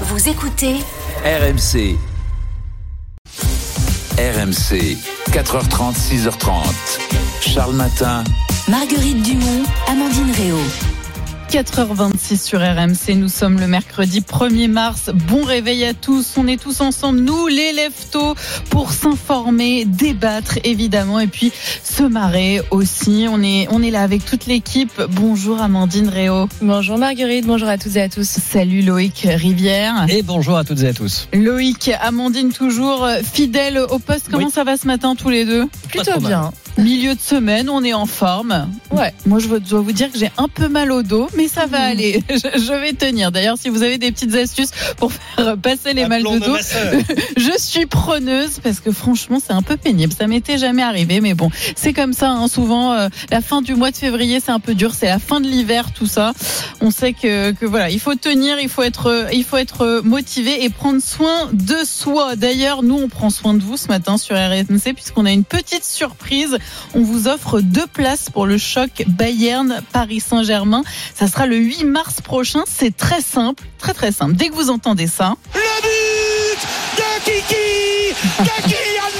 Vous écoutez RMC. RMC, 4h30, 6h30. Charles Matin. Marguerite Dumont, Amandine Réau. 4h26 sur RMC, nous sommes le mercredi 1er mars. Bon réveil à tous, on est tous ensemble, nous les lève-tôt, pour s'informer, débattre évidemment et puis se marrer aussi. On est, on est là avec toute l'équipe. Bonjour Amandine Réau. Bonjour Marguerite, bonjour à toutes et à tous. Salut Loïc Rivière. Et bonjour à toutes et à tous. Loïc, Amandine toujours fidèle au poste. Comment Oui. ça va ce matin tous les deux? Plutôt bien. Milieu de semaine, on est en forme. Ouais, moi je dois vous dire que j'ai un peu mal au dos, mais ça va aller. Je, je vais tenir. D'ailleurs, si vous avez des petites astuces pour faire passer les mal de dos, je suis preneuse parce que franchement, c'est un peu pénible. Ça m'était jamais arrivé, mais bon, c'est comme ça. hein. Souvent, euh, la fin du mois de février, c'est un peu dur. C'est la fin de l'hiver, tout ça. On sait que, que voilà, il faut tenir, il faut être, euh, il faut être motivé et prendre soin de soi. D'ailleurs, nous, on prend soin de vous ce matin sur RMC puisqu'on a une petite surprise. On vous offre deux places pour le choc Bayern Paris Saint-Germain. Ça sera le 8 mars prochain. C'est très simple, très très simple. Dès que vous entendez ça, Le but de Kiki de Kylian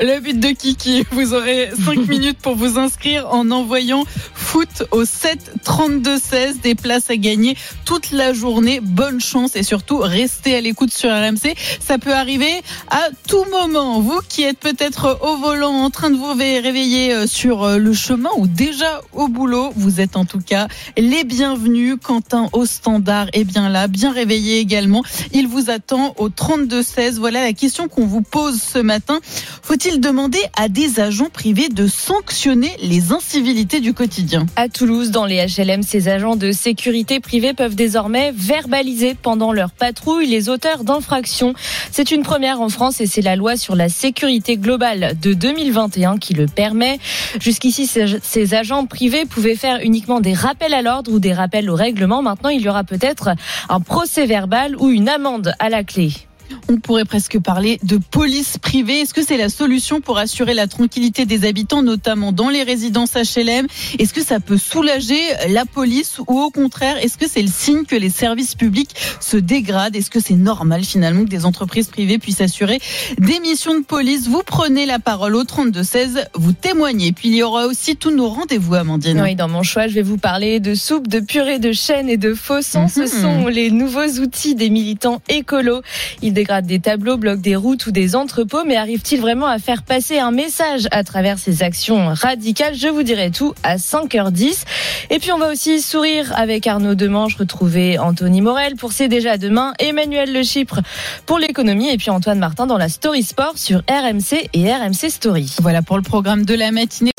Le but de Kiki, vous aurez 5 minutes pour vous inscrire en envoyant foot au 7 32 16 des places à gagner toute la journée. Bonne chance et surtout restez à l'écoute sur RMC. Ça peut arriver à tout moment. Vous qui êtes peut-être au volant en train de vous ré- réveiller euh, sur euh, le chemin ou déjà au boulot, vous êtes en tout cas les bienvenus. Quentin au standard est bien là, bien réveillé également. Il vous attend au 32 16. Voilà la question qu'on vous pose ce matin. Faut-il demander à des agents privés de sanctionner les incivilités du quotidien? À Toulouse, dans les HLM, ces agents de sécurité privée peuvent désormais verbaliser pendant leur patrouille les auteurs d'infractions. C'est une première en France et c'est la loi sur la sécurité globale de 2021 qui le permet. Jusqu'ici, ces agents privés pouvaient faire uniquement des rappels à l'ordre ou des rappels au règlement. Maintenant, il y aura peut-être un procès verbal ou une amende à la clé. On pourrait presque parler de police privée. Est-ce que c'est la solution pour assurer la tranquillité des habitants, notamment dans les résidences HLM Est-ce que ça peut soulager la police ou au contraire, est-ce que c'est le signe que les services publics se dégradent? Est-ce que c'est normal finalement que des entreprises privées puissent assurer des missions de police? Vous prenez la parole au 32-16, vous témoignez. Puis il y aura aussi tous nos rendez-vous, Amandine. Oui, dans mon choix, je vais vous parler de soupe, de purée de chêne et de faussons. Ce Mhm. sont les nouveaux outils des militants écolos. Ils dégradent des tableaux, bloquent des routes ou des entrepôts, mais arrivent-ils vraiment à faire passer un message à travers ces actions radicales? Je vous dirai tout à 5h10. Et puis on va aussi sourire avec Arnaud Demange, retrouver Anthony Morel pour C'est déjà demain, Emmanuel Le Chypre pour l'économie et puis Antoine Martin dans la Story Sport sur RMC et RMC Story. Voilà pour le programme de la matinée.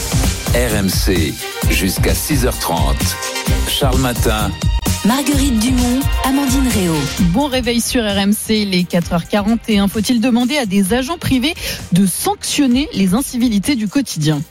RMC, jusqu'à 6h30. Charles Matin. Marguerite Dumont, Amandine Réau. Bon réveil sur RMC, il est 4h41. Faut-il demander à des agents privés de sanctionner les incivilités du quotidien?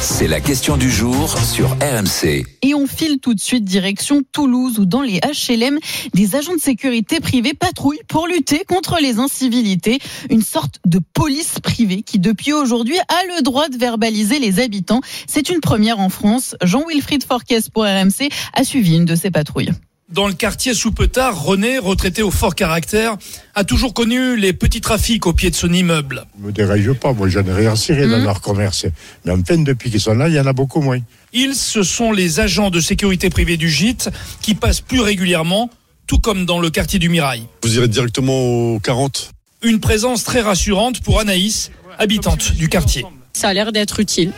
C'est la question du jour sur RMC. Et on file tout de suite direction Toulouse où dans les HLM, des agents de sécurité privés patrouillent pour lutter contre les incivilités. Une sorte de police privée qui depuis aujourd'hui a le droit de verbaliser les habitants. C'est une première en France. Jean-Wilfried Forquès pour RMC a suivi une de ces patrouilles. Dans le quartier sous Petard, René, retraité au fort caractère, a toujours connu les petits trafics au pied de son immeuble. ne me dérange pas, moi j'en ai rien ciré dans Mhm. leur commerce. Mais enfin, depuis qu'ils sont là, il y en a beaucoup moins. Ils, ce sont les agents de sécurité privée du gîte qui passent plus régulièrement, tout comme dans le quartier du Mirail. Vous irez directement au 40 Une présence très rassurante pour Anaïs, habitante du quartier. Ça a l'air d'être utile.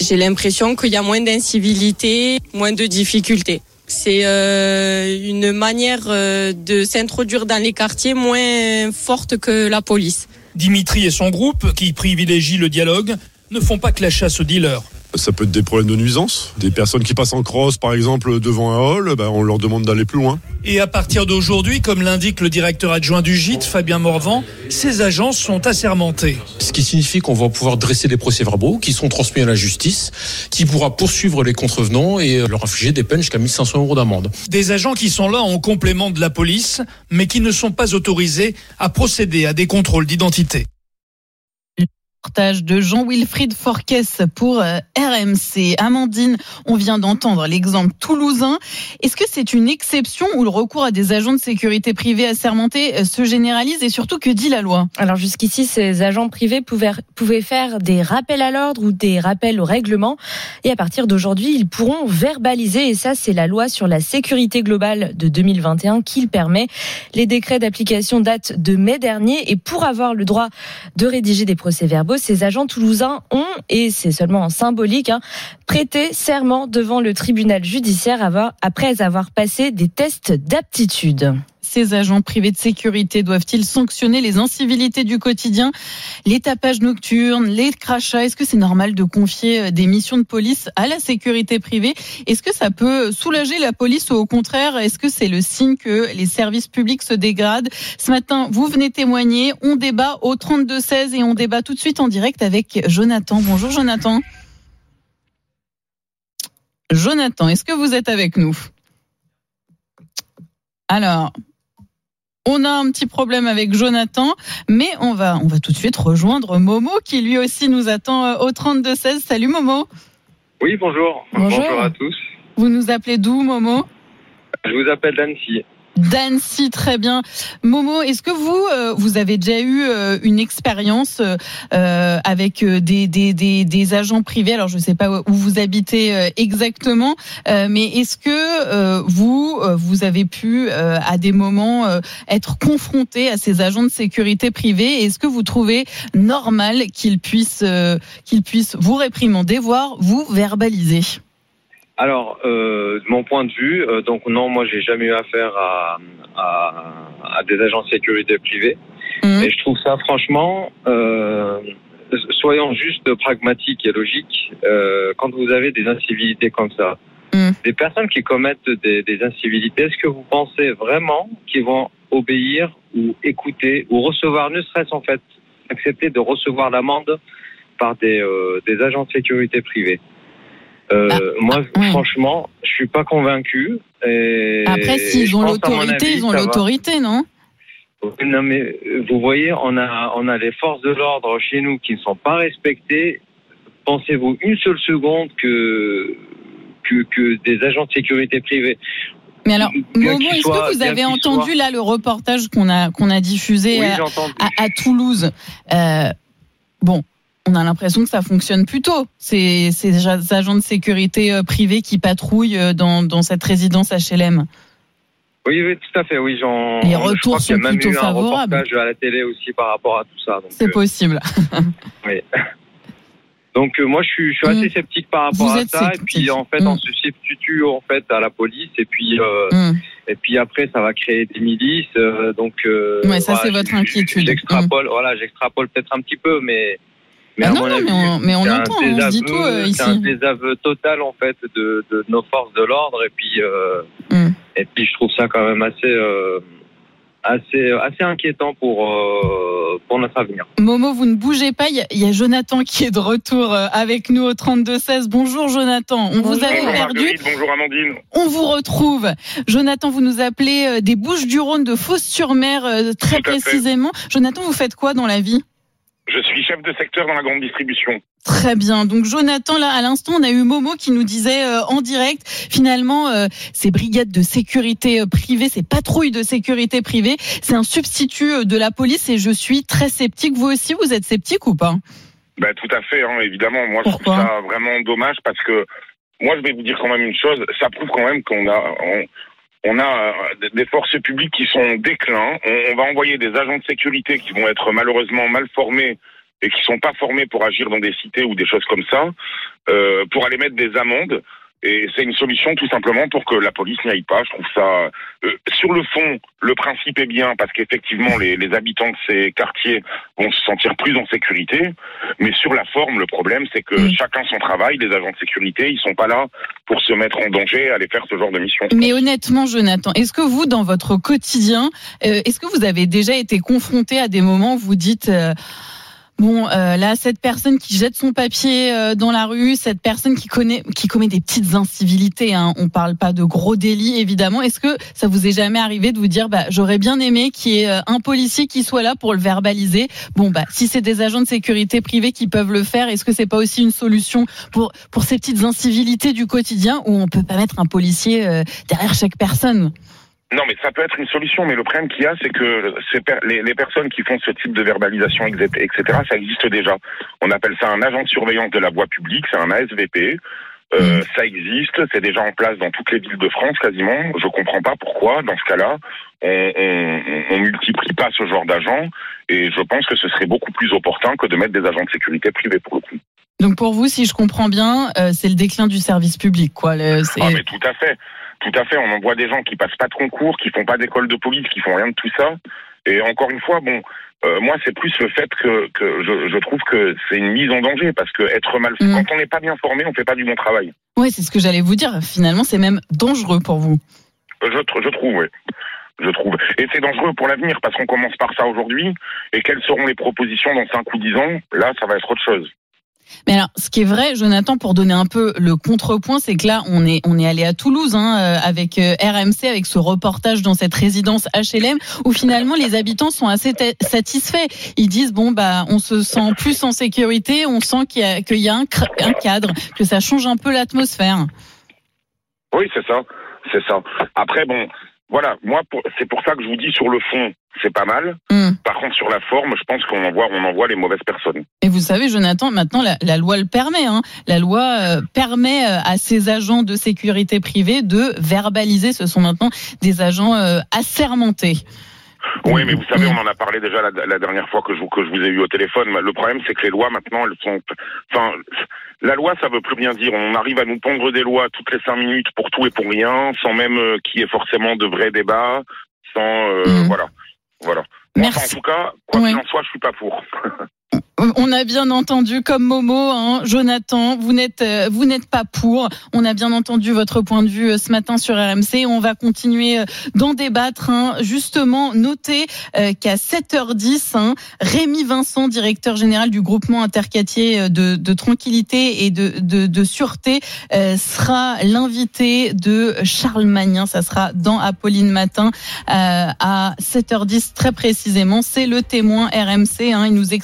J'ai l'impression qu'il y a moins d'incivilité, moins de difficultés. C'est euh, une manière euh, de s'introduire dans les quartiers moins forte que la police. Dimitri et son groupe, qui privilégient le dialogue, ne font pas que la chasse aux dealers. Ça peut être des problèmes de nuisance. Des personnes qui passent en cross, par exemple, devant un hall, ben, on leur demande d'aller plus loin. Et à partir d'aujourd'hui, comme l'indique le directeur adjoint du gîte, Fabien Morvan, ces agents sont assermentés. Ce qui signifie qu'on va pouvoir dresser des procès-verbaux qui sont transmis à la justice, qui pourra poursuivre les contrevenants et leur infliger des peines jusqu'à 1500 euros d'amende. Des agents qui sont là en complément de la police, mais qui ne sont pas autorisés à procéder à des contrôles d'identité. Reportage de Jean-Wilfried Forquès pour euh, RMC. Amandine, on vient d'entendre l'exemple toulousain. Est-ce que c'est une exception où le recours à des agents de sécurité privés assermentés euh, se généralise et surtout que dit la loi? Alors jusqu'ici, ces agents privés pouvaient, pouvaient faire des rappels à l'ordre ou des rappels au règlement. Et à partir d'aujourd'hui, ils pourront verbaliser. Et ça, c'est la loi sur la sécurité globale de 2021 qui le permet. Les décrets d'application datent de mai dernier. Et pour avoir le droit de rédiger des procès-verbaux, ces agents toulousains ont, et c'est seulement en symbolique, hein, prêté serment devant le tribunal judiciaire après avoir passé des tests d'aptitude ces agents privés de sécurité doivent-ils sanctionner les incivilités du quotidien, les tapages nocturnes, les crachats? Est-ce que c'est normal de confier euh, des missions de police à la sécurité privée? Est-ce que ça peut soulager la police ou au contraire, est-ce que c'est le signe que les services publics se dégradent? Ce matin, vous venez témoigner, on débat au 32-16 et on débat tout de suite en direct avec Jonathan. Bonjour Jonathan. Jonathan, est-ce que vous êtes avec nous? Alors, on a un petit problème avec Jonathan, mais on va, on va tout de suite rejoindre Momo qui lui aussi nous attend euh, au 32-16. Salut Momo. Oui, bonjour. bonjour. Bonjour à tous. Vous nous appelez d'où Momo? Je vous appelle d'Annecy d'Annecy, très bien. Momo, est-ce que vous, euh, vous avez déjà eu euh, une expérience euh, avec des, agents privés? Alors, je ne sais pas où vous habitez exactement, mais est-ce que vous, vous avez pu, à des moments, être confronté à ces agents de sécurité privés? Est-ce que vous trouvez normal qu'ils puissent, qu'ils puissent vous réprimander, voire vous verbaliser? Alors, euh, de mon point de vue, euh, donc non, moi j'ai jamais eu affaire à, à, à, des agents de sécurité privés. Mmh. Et je trouve ça franchement, euh, soyons juste pragmatiques et logiques. Euh, quand vous avez des incivilités comme ça, mmh. des personnes qui commettent des, des incivilités, est-ce que vous pensez vraiment qu'ils vont obéir ou écouter ou recevoir, ne serait-ce en fait, accepter de recevoir l'amende par des, euh, des agents de sécurité privés? Euh, ah, moi, ah, franchement, je suis pas convaincu. Et Après, s'ils ont l'autorité, ils ont l'autorité, non? Non, mais vous voyez, on a, on a les forces de l'ordre chez nous qui ne sont pas respectées. Pensez-vous une seule seconde que, que, que des agents de sécurité privés mais alors, Momo, est-ce que vous avez entendu là le reportage qu'on a qu'on a diffusé à, à, Toulouse? Euh, Bon, on a l'impression que ça fonctionne plutôt. C'est ces agents de sécurité euh, privés qui patrouillent euh, dans, dans cette résidence HLM. Oui, oui, tout à fait. Oui, j'en. Les retours sont plutôt favorables. Un reportage à la télé aussi par rapport à tout ça. C'est euh, possible. oui. Donc moi, je suis, je suis assez mm. sceptique par rapport à ça. Et puis en fait, on mm. se substitue en fait à la police. Et puis mm. et puis après, ça va créer des milices. donc. ouais, ça c'est votre inquiétude. J'extrapole. Voilà, j'extrapole peut-être un petit peu, mais mais, ah non, non, mais on, mais on entend, on se dit tout euh, ici. C'est un désaveu total en fait de, de nos forces de l'ordre et puis euh, mm. et puis je trouve ça quand même assez euh, assez assez inquiétant pour euh, pour notre avenir. Momo, vous ne bougez pas. Il y, a Jonathan qui est de retour euh, avec nous au 32 16. Bonjour Jonathan. On vous avait perdu. Bonjour Amandine. On vous retrouve. Jonathan, vous nous appelez des Bouches du Rhône de Fos-sur-Mer très précisément. Jonathan, vous faites quoi dans la vie? Je suis chef de secteur dans la grande distribution. Très bien. Donc Jonathan, là à l'instant, on a eu Momo qui nous disait euh, en direct, finalement, euh, ces brigades de sécurité euh, privée, ces patrouilles de sécurité privée, c'est un substitut de la police et je suis très sceptique. Vous aussi, vous êtes sceptique ou pas? Ben, Tout à fait, hein, évidemment. Moi, je trouve ça vraiment dommage parce que moi, je vais vous dire quand même une chose, ça prouve quand même qu'on a... On, a des forces publiques qui sont en déclin. On, va envoyer des agents de sécurité qui vont être malheureusement mal formés et qui sont pas formés pour agir dans des cités ou des choses comme ça, euh, pour aller mettre des amendes. Et c'est une solution tout simplement pour que la police n'y aille pas. Je trouve ça. Euh, sur le fond, le principe est bien parce qu'effectivement, les, les, habitants de ces quartiers vont se sentir plus en sécurité. Mais sur la forme, le problème, c'est que mm. chacun son travail. Les agents de sécurité, ils sont pas là pour se mettre en danger, aller faire ce genre de mission. Mais honnêtement, Jonathan, est-ce que vous, dans votre quotidien, euh, est-ce que vous avez déjà été confronté à des moments où vous dites Bon, euh, là, cette personne qui jette son papier euh, dans la rue, cette personne qui connaît, qui commet des petites incivilités. Hein, on parle pas de gros délits, évidemment. Est-ce que ça vous est jamais arrivé de vous dire, bah, j'aurais bien aimé qu'il y ait euh, un policier qui soit là pour le verbaliser? Bon, bah, si c'est des agents de sécurité privés qui peuvent le faire, est-ce que c'est pas aussi une solution pour pour ces petites incivilités du quotidien où on peut pas mettre un policier derrière chaque personne? Non, mais ça peut être une solution, mais le problème qu'il y a, c'est que les, les, personnes qui font ce type de verbalisation, etc., ça existe déjà. On appelle ça un agent de surveillance de la voie publique, c'est un ASVP. Euh, mm. Ça existe, c'est déjà en place dans toutes les villes de France quasiment. Je comprends pas pourquoi, dans ce cas-là, on, on, on multiplie pas ce genre d'agents. Et je pense que ce serait beaucoup plus opportun que de mettre des agents de sécurité privés pour le coup. Donc pour vous, si je comprends bien, euh, c'est le déclin du service public, quoi. Le, ah mais tout à fait. Tout à fait, on en voit des gens qui passent pas de concours, qui font pas d'école de police, qui font rien de tout ça. Et encore une fois, bon, euh, moi c'est plus le fait que, que je, je trouve que c'est une mise en danger parce que être mal mmh. quand on n'est pas bien formé, on fait pas du bon travail. Oui, c'est ce que j'allais vous dire. Finalement, c'est même dangereux pour vous. Je, je trouve, oui. Je trouve. Et c'est dangereux pour l'avenir parce qu'on commence par ça aujourd'hui. Et quelles seront les propositions dans 5 ou 10 ans? Là, ça va être autre chose. Mais alors, ce qui est vrai, Jonathan, pour donner un peu le contrepoint, c'est que là, on est on est allé à Toulouse hein, euh, avec euh, RMC, avec ce reportage dans cette résidence HLM, où finalement les habitants sont assez satisfaits. Ils disent bon bah, on se sent plus en sécurité, on sent qu'il y a qu'il y a un, un cadre, que ça change un peu l'atmosphère. Oui, c'est ça, c'est ça. Après, bon, voilà, moi, c'est pour ça que je vous dis sur le fond, c'est pas mal. Hmm. Par contre, sur la forme, je pense qu'on envoie, on envoie les mauvaises personnes. Et vous savez, Jonathan, maintenant, la, loi le permet. Hein. La loi euh, permet euh, à ces agents de sécurité privée de verbaliser. Ce sont maintenant des agents euh, assermentés. Oui, mais vous savez, on en a parlé déjà la, dernière fois que je, que je vous ai eu au téléphone. Le problème, c'est que les lois, maintenant, elles sont... Enfin, la loi, ça veut plus bien dire. On arrive à nous pondre des lois toutes les cinq minutes pour tout et pour rien, sans même euh, qu'il y ait forcément de vrais débats, sans... Euh, mhm. Voilà. Voilà. en tout cas, quoi qu'il en soit, je suis pas pour. On a bien entendu comme Momo, hein, Jonathan, vous n'êtes euh, vous n'êtes pas pour. On a bien entendu votre point de vue euh, ce matin sur RMC. On va continuer euh, d'en débattre. Hein. Justement, notez qu'à 7h10, hein, Rémi Vincent, directeur général du groupement interquartier de, de tranquillité et de, sûreté, sera l'invité de Charles Magnin. Ça sera dans Apolline Matin à 7h10 très précisément. C'est le témoin RMC. Hein. Il nous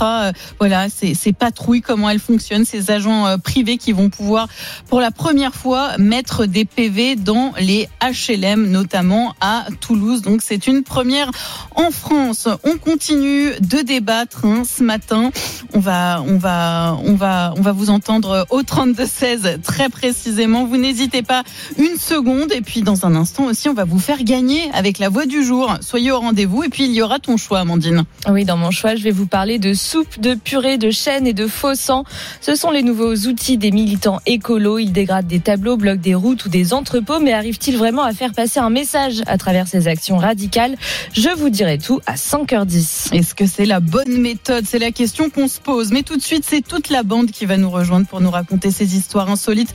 euh, voilà ces, ces patrouilles, comment elles fonctionnent, ces agents euh, privés qui vont pouvoir pour la première fois mettre des PV dans les HLM, notamment à Toulouse. Donc c'est une première en France. On continue de débattre hein, ce matin. On va, on va, on va, on va vous entendre au 32 16 très précisément. Vous n'hésitez pas une seconde. Et puis dans un instant aussi, on va vous faire gagner avec la voix du jour. Soyez au rendez-vous. Et puis il y aura ton choix, Amandine. Oui, dans mon choix, je vais vous parler de soupe de purée de chêne et de faux sang. Ce sont les nouveaux outils des militants écolos. Ils dégradent des tableaux, bloquent des routes ou des entrepôts, mais arrivent-ils vraiment à faire passer un message à travers ces actions radicales? Je vous dirai tout à 5h10. Est-ce que c'est la bonne méthode? C'est la question qu'on se pose. Mais tout de suite, c'est toute la bande qui va nous rejoindre pour nous raconter ces histoires insolites.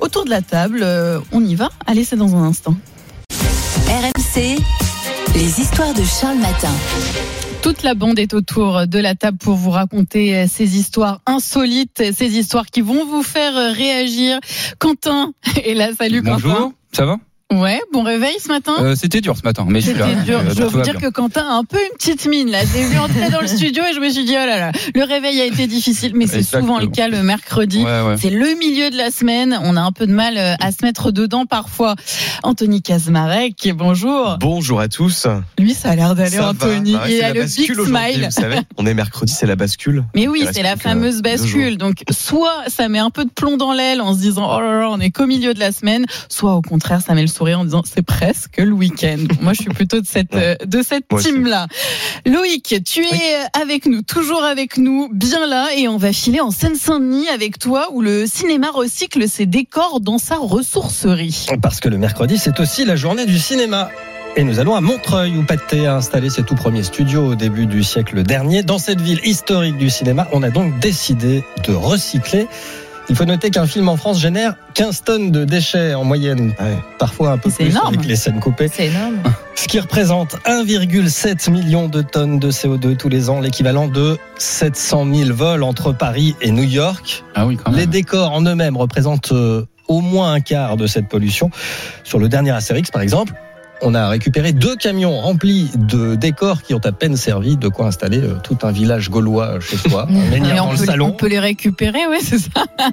Autour de la table, euh, on y va Allez, c'est dans un instant. RMC, les histoires de Charles Matin. Toute la bande est autour de la table pour vous raconter euh, ces histoires insolites, ces histoires qui vont vous faire euh, réagir. Quentin est là, salut Bonjour, Quentin. ça va? Ouais, bon réveil ce matin. Euh, C'était dur ce matin, mais je suis là. Dur. Euh, je dois vous dire que Quentin a un peu une petite mine là. J'ai vu entrer dans le studio et je me suis dit oh là là, le réveil a été difficile, mais c'est souvent le cas le mercredi. C'est le milieu de la semaine, on a un peu de mal euh, à se mettre dedans parfois. Anthony Kazmarek, bonjour. Bonjour à tous. Lui, ça a l'air d'aller Anthony. Bah Il a le big smile. Vous savez, on est mercredi, c'est la bascule. Mais oui, c'est la fameuse bascule. Donc soit ça met un peu de plomb dans l'aile en se disant oh là là, on est qu'au milieu de la semaine, soit au contraire ça met le en disant c'est presque le week-end. Moi, je suis plutôt de cette euh, de cette team-là. Loïc, tu es avec nous, toujours avec nous, bien là, et on va filer en Seine-Saint-Denis avec toi, où le cinéma recycle ses décors dans sa ressourcerie. Parce que le mercredi, c'est aussi la journée du cinéma. Et nous allons à Montreuil où Pathé a installé ses tout premiers studios au début du siècle dernier. Dans cette ville historique du cinéma, on a donc décidé de recycler Il faut noter qu'un film en France génère 15 tonnes de déchets en moyenne. Parfois un peu plus énorme. avec les scènes coupées. C'est énorme. Ce qui représente 1,7 million de tonnes de CO2 tous les ans, l'équivalent de 700 000 vols entre Paris et New York. Ah oui, quand même. Les décors en eux-mêmes représentent euh, au moins un quart de cette pollution. Sur le dernier Astérix, par exemple, on a récupéré deux camions remplis de décors qui ont à peine servi de quoi installer euh, tout un village gaulois chez soi. Un dans on, le peut, on salon. peut les récupérer, ouais, c'est ça.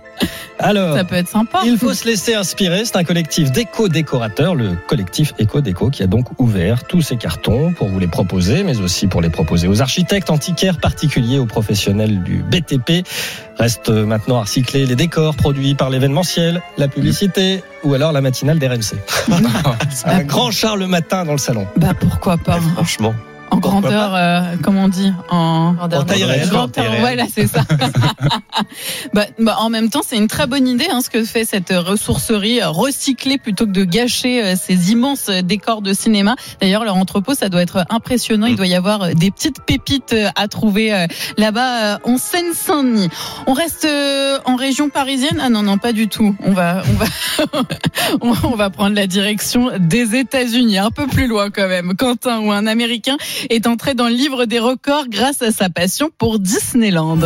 Alors, Ça peut être sympa. il faut se laisser inspirer. C'est un collectif d'éco-décorateurs, le collectif Éco-Déco, qui a donc ouvert tous ces cartons pour vous les proposer, mais aussi pour les proposer aux architectes, antiquaires particuliers, aux professionnels du BTP. Reste maintenant à recycler les décors produits par l'événementiel, la publicité ou alors la matinale d'RMC. un grand char le matin dans le salon. Bah pourquoi pas Franchement. En grandeur, euh, comme on dit, en, En taille réelle. grandeur, En taille réelle. Voilà, c'est ça. bah, bah, en même temps, c'est une très bonne idée hein, ce que fait cette ressourcerie, euh, recycler plutôt que de gâcher euh, ces immenses euh, décors de cinéma. D'ailleurs, leur entrepôt, ça doit être impressionnant. Il doit y avoir des petites pépites à trouver euh, là-bas euh, en Seine-Saint-Denis. On reste euh, en région parisienne? Ah non, non, pas du tout. On va, on va, on va prendre la direction des États-Unis, un peu plus loin quand même. Quentin, ou un Américain, est entré dans le livre des records grâce à sa passion pour Disneyland.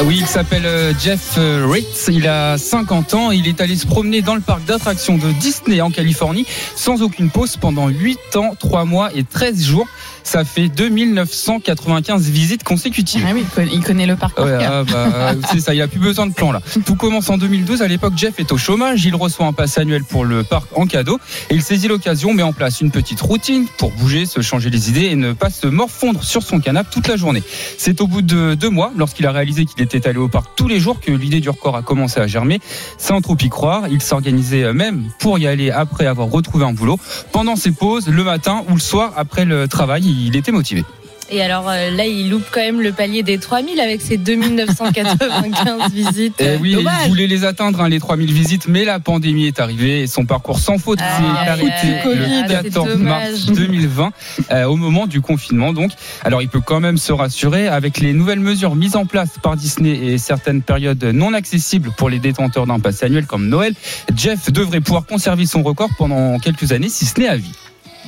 Ah Oui, il s'appelle euh, Jeff euh, Ritz, il a 50 ans, il est allé se promener dans le parc d'attractions de Disney en Californie sans aucune pause pendant 8 ans, 3 mois et 13 jours. Ça fait 2995 visites consécutives. Ah oui, il connaît- le parc. Ouais, ah bah, c'est ça, il a plus besoin de plan là. Tout commence en 2012. À l'époque, Jeff est au chômage. Il reçoit un pass annuel pour le parc en cadeau et il saisit l'occasion, met en place une petite routine pour bouger, se changer les idées et ne pas se morfondre sur son canapé toute la journée. C'est au bout de deux mois, lorsqu'il a réalisé qu'il était allé au parc tous les jours, que l'idée du record a commencé à germer. Sans trop y croire, il s'organisait même pour y aller après avoir retrouvé un boulot. Pendant ses pauses, le matin ou le soir après le travail, il était motivé. Et alors euh, là, il loupe quand même le palier des 3000 avec ses 2995 visites. Eh oui, Dommage. il voulait les atteindre, hein, les 3000 visites, mais la pandémie est arrivée et son parcours sans faute Ah, s'est arrêté le aïe, c'est 14 dommage. mars 2020, euh, au moment du confinement. Donc, alors il peut quand même se rassurer avec les nouvelles mesures mises en place par Disney et certaines périodes non accessibles pour les détenteurs d'un pass annuel comme Noël. Jeff devrait pouvoir conserver son record pendant quelques années, si ce n'est à vie.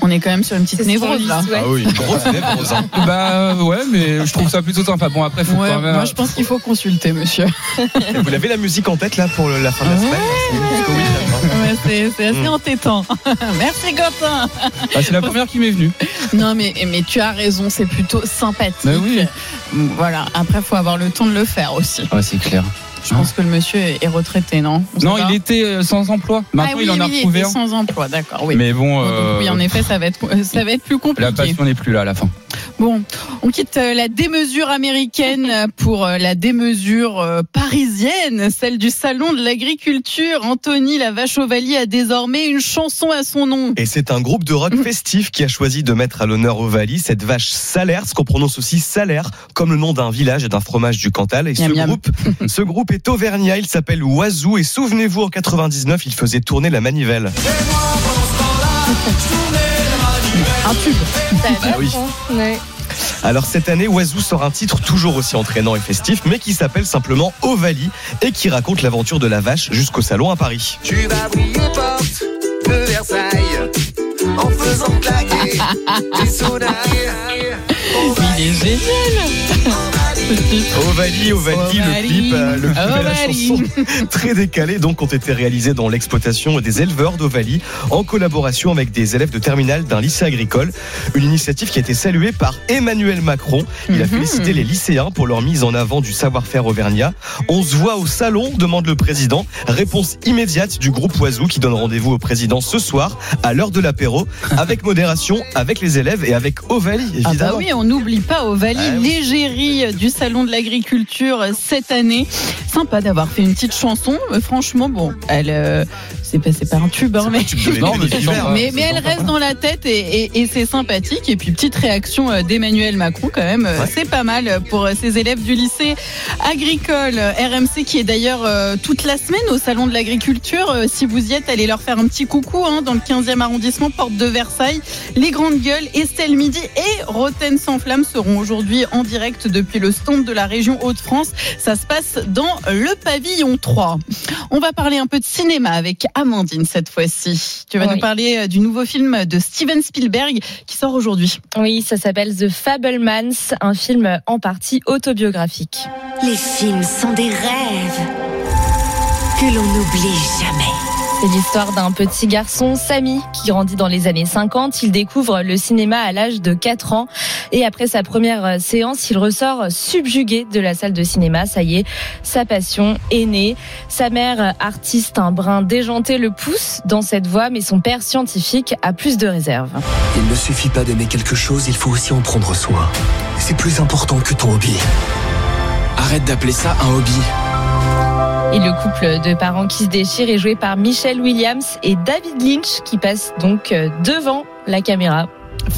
On est quand même sur une petite névrose là. Ah oui, une grosse névrose. hein. Bah ouais, mais je trouve ça plutôt sympa. Bon après, faut Ouais, quand même. moi je pense qu'il faut consulter, monsieur. Et Vous avez la musique en tête là pour le- la fin de la semaine? Ouais, c'est assez Mm. entêtant. Merci Quentin. Bah, c'est la première qui m'est venue. Non mais mais tu as raison, c'est plutôt sympathique. Bah oui. Voilà. Après, faut avoir le temps de le faire aussi. Ouais, c'est clair. Je pense que le monsieur est retraité, non On Non, il était euh, sans emploi. Maintenant, ah, oui, il en a oui, retrouvé était un. sans emploi, d'accord. Oui. Mais bon, donc, euh, oui, en effet, ça va être ça va être plus compliqué. la passion n'est plus là à la fin. Bon, on quitte euh, la démesure américaine pour euh, la démesure euh, parisienne, celle du salon de l'agriculture. Anthony la vache Ovalie a désormais une chanson à son nom. Et c'est un groupe de rock festif qui a choisi de mettre à l'honneur Ovalie cette vache salaire, ce qu'on prononce aussi salaire, comme le nom d'un village et d'un fromage du Cantal. Et ce groupe, ce groupe est auvergnat, il s'appelle Oiseau et souvenez-vous en 99, il faisait tourner la manivelle. Un tube. Ah date, oui. Ouais. Alors cette année, Oiseau sort un titre toujours aussi entraînant et festif, mais qui s'appelle simplement Ovalie et qui raconte l'aventure de la vache jusqu'au salon à Paris. Tu vas briller porte de Versailles en faisant claquer tes sonnailles. Il est génial. Ovalie, Ovalie, le clip, euh, le clip et la chanson très décalés donc ont été réalisés dans l'exploitation des éleveurs d'Ovalie en collaboration avec des élèves de terminale d'un lycée agricole. Une initiative qui a été saluée par Emmanuel Macron. Il a Mhm. félicité les lycéens pour leur mise en avant du savoir-faire auvergnat. On se voit au salon, demande le président. Réponse immédiate du groupe Oiseau qui donne rendez-vous au président ce soir à l'heure de l'apéro avec modération, avec les élèves et avec Ovalie Ah bah évidemment. oui, on n'oublie pas Ovalie, Ah l'égérie du salon de l'agriculture euh, cette année. Sympa d'avoir fait une petite chanson. Euh, Franchement, bon, elle, euh, c'est pas, c'est pas un tube, hein, mais, Non, mais c'est vert, mais, mais c'est elle reste dans la tête et, et- et c'est sympathique. Et puis petite réaction euh, d'Emmanuel Macron quand même, euh, c'est pas mal pour euh, ces élèves du lycée agricole euh, RMC qui est d'ailleurs euh, toute la semaine au salon de l'agriculture. Euh, Si vous y êtes, allez leur faire un petit coucou hein, dans le 15e arrondissement, porte de Versailles. Les grandes gueules, Estelle Midi et Roten sans flamme seront aujourd'hui en direct depuis le stand de la région Hauts-de-France. Ça se passe dans le pavillon 3. On va parler un peu de cinéma avec Amandine cette fois-ci. Tu vas Oui. nous parler euh, du nouveau film de Steven Spielberg qui sort aujourd'hui. Oui, ça s'appelle The Fablemans, un film en partie autobiographique. Les films sont des rêves que l'on n'oublie jamais. C'est l'histoire d'un petit garçon, Samy, qui grandit dans les années 50. Il découvre le cinéma à l'âge de 4 ans. Et après sa première euh, séance, il ressort subjugué de la salle de cinéma. Ça y est, sa passion est née. Sa mère, artiste, un brin déjanté, le pousse dans cette voie, mais son père scientifique a plus de réserve. Il ne suffit pas d'aimer quelque chose, il faut aussi en prendre soin. C'est plus important que ton hobby. Arrête d'appeler ça un hobby. Et le couple de parents qui se déchire est joué par Michelle Williams et David Lynch, qui passe donc euh, devant la caméra.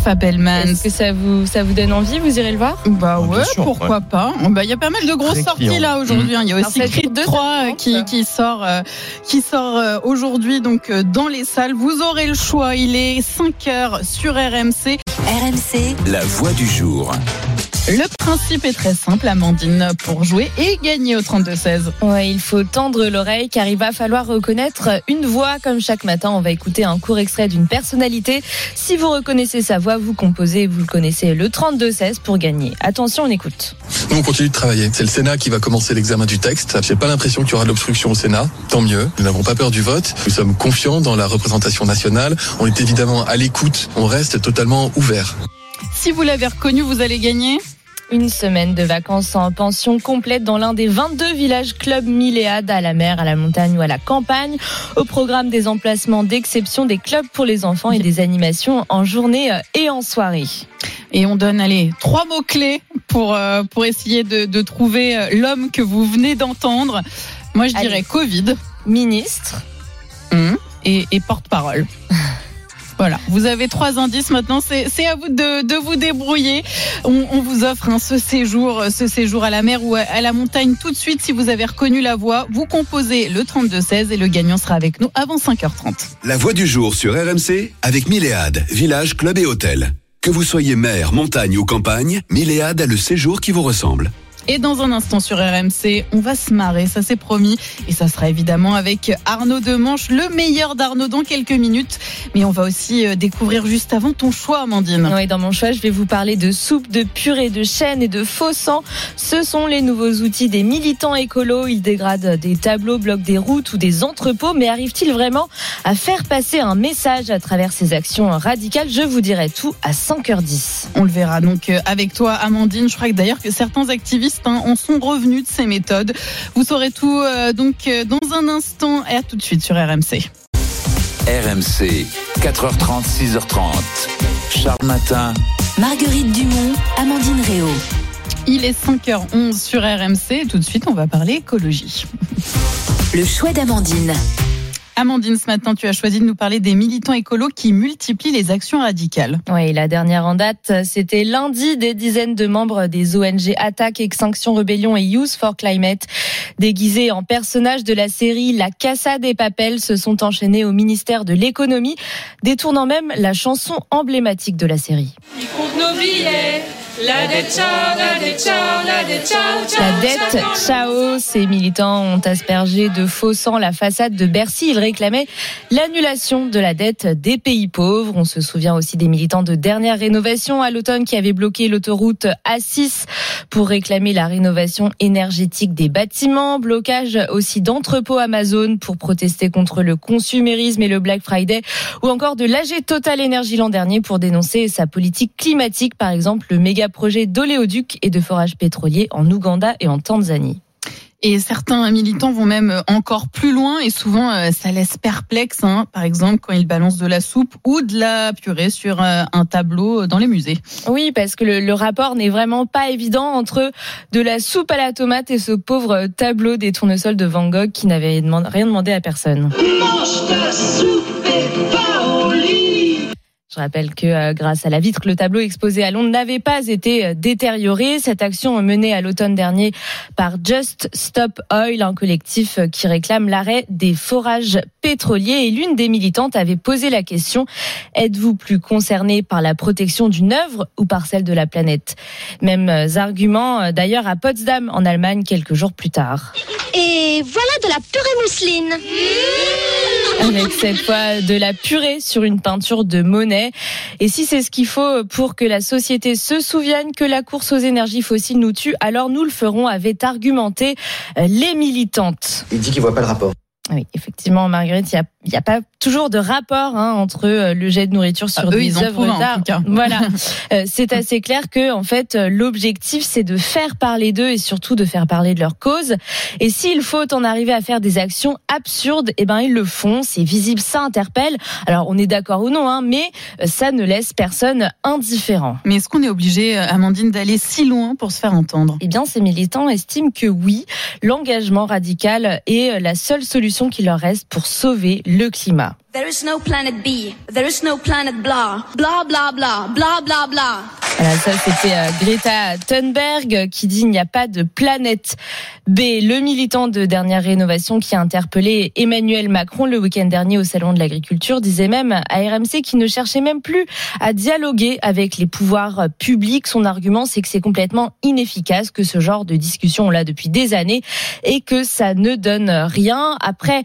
Fabelman. Est-ce que ça vous, ça vous donne envie Vous irez le voir? Bah ouais, sûr, pourquoi pas. Bah, Il y a pas mal de grosses Très sorties client. là aujourd'hui. hein. Il y a aussi Creed dure deux 3 heures euh, qui, sort, euh, qui sort euh, aujourd'hui donc euh, dans les salles. Vous aurez le choix. Il est 5 heures sur RMC. RMC, La voix du jour. Le principe est très simple, Amandine, pour jouer et gagner au 32-16. Ouais, il faut tendre l'oreille car il va falloir reconnaître une voix. Comme chaque matin, on va écouter un court extrait d'une personnalité. Si vous reconnaissez sa voix, vous composez, vous le connaissez, le 32-16 pour gagner. Attention, on écoute. Nous, on continue de travailler. C'est le Sénat qui va commencer l'examen du texte. J'ai pas l'impression qu'il y aura de l'obstruction au Sénat. Tant mieux. Nous n'avons pas peur du vote. Nous sommes confiants dans la représentation nationale. On est évidemment à l'écoute. On reste totalement ouvert. Si vous l'avez reconnu, vous allez gagner Une semaine de vacances en pension complète dans l'un des 22 villages clubs Milléade à la mer, à la montagne ou à la campagne. Au programme des emplacements d'exception, des clubs pour les enfants et des animations en journée euh, et en soirée. Et on donne, allez, trois mots-clés pour, euh, pour essayer de, de trouver euh, l'homme que vous venez d'entendre. Moi, je Allez. dirais Covid Ministre, et, et porte-parole. Voilà, vous avez trois indices maintenant, c'est à vous de, vous débrouiller. On, vous offre hein, ce séjour, ce séjour à la mer ou à, à la montagne tout de suite. Si vous avez reconnu la voix, vous composez le 32-16 et le gagnant sera avec nous avant 5h30. La voix du jour sur RMC avec Milléade, village, club et hôtel. Que vous soyez mer, montagne ou campagne, Milléade a le séjour qui vous ressemble. Et dans un instant sur RMC, on va se marrer, ça c'est promis. Et ça sera évidemment avec Arnaud Demanche, le meilleur d'Arnaud dans quelques minutes. Mais on va aussi euh, découvrir juste avant ton choix, Amandine. Oui, dans mon choix, je vais vous parler de soupe, de purée, de chêne et de faux sang. Ce sont les nouveaux outils des militants écolos. Ils dégradent des tableaux, bloquent des routes ou des entrepôts. Mais arrivent-ils vraiment à faire passer un message à travers ces actions radicales? Je vous dirai tout à 5h10. On le verra donc euh, avec toi, Amandine. Je crois que d'ailleurs que certains activistes hein, en sont revenus de ces méthodes. Vous saurez tout euh, donc euh, dans un instant et à tout de suite sur RMC. RMC, 4h30, 6h30. Charles Matin. Marguerite Dumont, Amandine Réau. Il est 5h11 sur RMC. Tout de suite, on va parler écologie. Le choix d'Amandine. Amandine, ce matin, tu as choisi de nous parler des militants écolos qui multiplient les actions radicales. Oui, la dernière en date, c'était lundi. Des dizaines de membres des ONG Attaque, Extinction Rebellion et Youth for Climate, déguisés en personnages de la série La Casa des Papels, se sont enchaînés au ministère de l'économie, détournant même la chanson emblématique de la série. Ils comptent nos billets. La dette, ciao, la dette, ciao, la dette, ciao, ciao. La dette, ciao, ces militants ont aspergé de faux sang la façade de Bercy. Ils réclamaient l'annulation de la dette des pays pauvres. On se souvient aussi des militants de dernière rénovation à l'automne qui avaient bloqué l'autoroute A6 pour réclamer la rénovation énergétique des bâtiments. Blocage aussi d'entrepôts Amazon pour protester contre le consumérisme et le Black Friday ou encore de l'AG Total Énergie l'an dernier pour dénoncer sa politique climatique, par exemple le méga projet d'oléoduc et de forage pétrolier en Ouganda et en Tanzanie. Et certains militants vont même encore plus loin et souvent euh, ça laisse perplexe. Hein. Par exemple, quand ils balancent de la soupe ou de la purée sur euh, un tableau dans les musées. Oui, parce que le, le rapport n'est vraiment pas évident entre de la soupe à la tomate et ce pauvre tableau des tournesols de Van Gogh qui n'avait rien demandé à personne. Mange ta soupe Je rappelle que euh, grâce à la vitre, le tableau exposé à Londres n'avait pas été euh, détérioré. Cette action menée à l'automne dernier par Just Stop Oil, un collectif euh, qui réclame l'arrêt des forages pétroliers. Et l'une des militantes avait posé la question êtes-vous plus concerné par la protection d'une œuvre ou par celle de la planète? Mêmes arguments d'ailleurs à Potsdam, en Allemagne, quelques jours plus tard. Et voilà de la purée mousseline. avec cette fois de la purée sur une peinture de Monet. Et si c'est ce qu'il faut pour que la société se souvienne que la course aux énergies fossiles nous tue, alors nous le ferons, avait argumenté euh, les militantes. Il dit qu'il voit pas le rapport. Oui, effectivement, Marguerite, il n'y a, pas toujours de rapport hein, entre euh, le jet de nourriture sur Ah, eux, des ils en œuvres d'art. Voilà, Euh, c'est assez clair que en fait euh, l'objectif c'est de faire parler d'eux et surtout de faire parler de leur cause. Et s'il faut en arriver à faire des actions absurdes, eh ben ils le font. C'est visible, ça interpelle. Alors on est d'accord ou non, hein, mais ça ne laisse personne indifférent. Mais est-ce qu'on est obligé, Amandine, d'aller si loin pour se faire entendre? Eh bien, ces militants estiment que oui, l'engagement radical est la seule solution qui leur reste pour sauver le climat. There is no planet B. There is no planet blah. Blah blah blah. Blah blah blah. Voilà, ça c'était euh, Greta Thunberg qui dit il n'y a pas de planète B. Le militant de dernière rénovation qui a interpellé Emmanuel Macron le week-end dernier au salon de l'agriculture disait même à RMC qu'il ne cherchait même plus à dialoguer avec les pouvoirs publics. Son argument c'est que c'est complètement inefficace, que ce genre de discussion on l'a depuis des années et que ça ne donne rien. Après.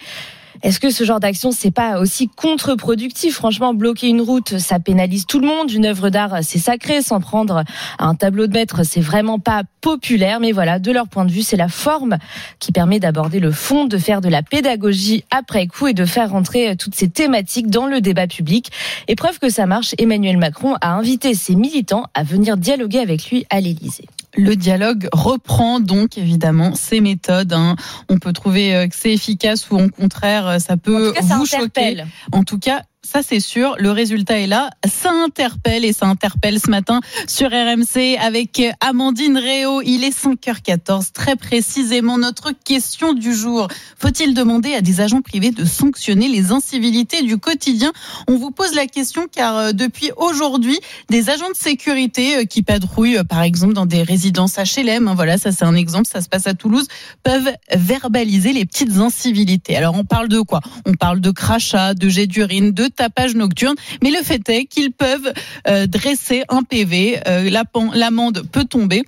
Est-ce que ce genre d'action, c'est pas aussi contre-productif? Franchement, bloquer une route, ça pénalise tout le monde. Une œuvre d'art, c'est sacré. S'en prendre à un tableau de maître, c'est vraiment pas populaire. Mais voilà, de leur point de vue, c'est la forme qui permet d'aborder le fond, de faire de la pédagogie après coup et de faire rentrer toutes ces thématiques dans le débat public. Et preuve que ça marche, Emmanuel Macron a invité ses militants à venir dialoguer avec lui à l'Élysée. Le dialogue reprend donc évidemment ses méthodes. hein. On peut trouver euh, que c'est efficace ou au contraire euh, ça peut En tout cas, ça vous choquer. En tout cas, ça c'est sûr. Le résultat est là. Ça interpelle et ça interpelle ce matin sur RMC avec Amandine Réau. Il est 5h14 très précisément. Notre question du jour faut-il demander à des agents privés de sanctionner les incivilités du quotidien? On vous pose la question car euh, depuis aujourd'hui, des agents de sécurité euh, qui patrouillent euh, par exemple dans des résidences HLM, hein, voilà, ça c'est un exemple, ça se passe à Toulouse, peuvent verbaliser les petites incivilités. Alors on parle de quoi? On parle de crachats, de jets d'urine, de tapage nocturne, mais le fait est qu'ils peuvent euh, dresser un PV, euh, l'amende peut tomber.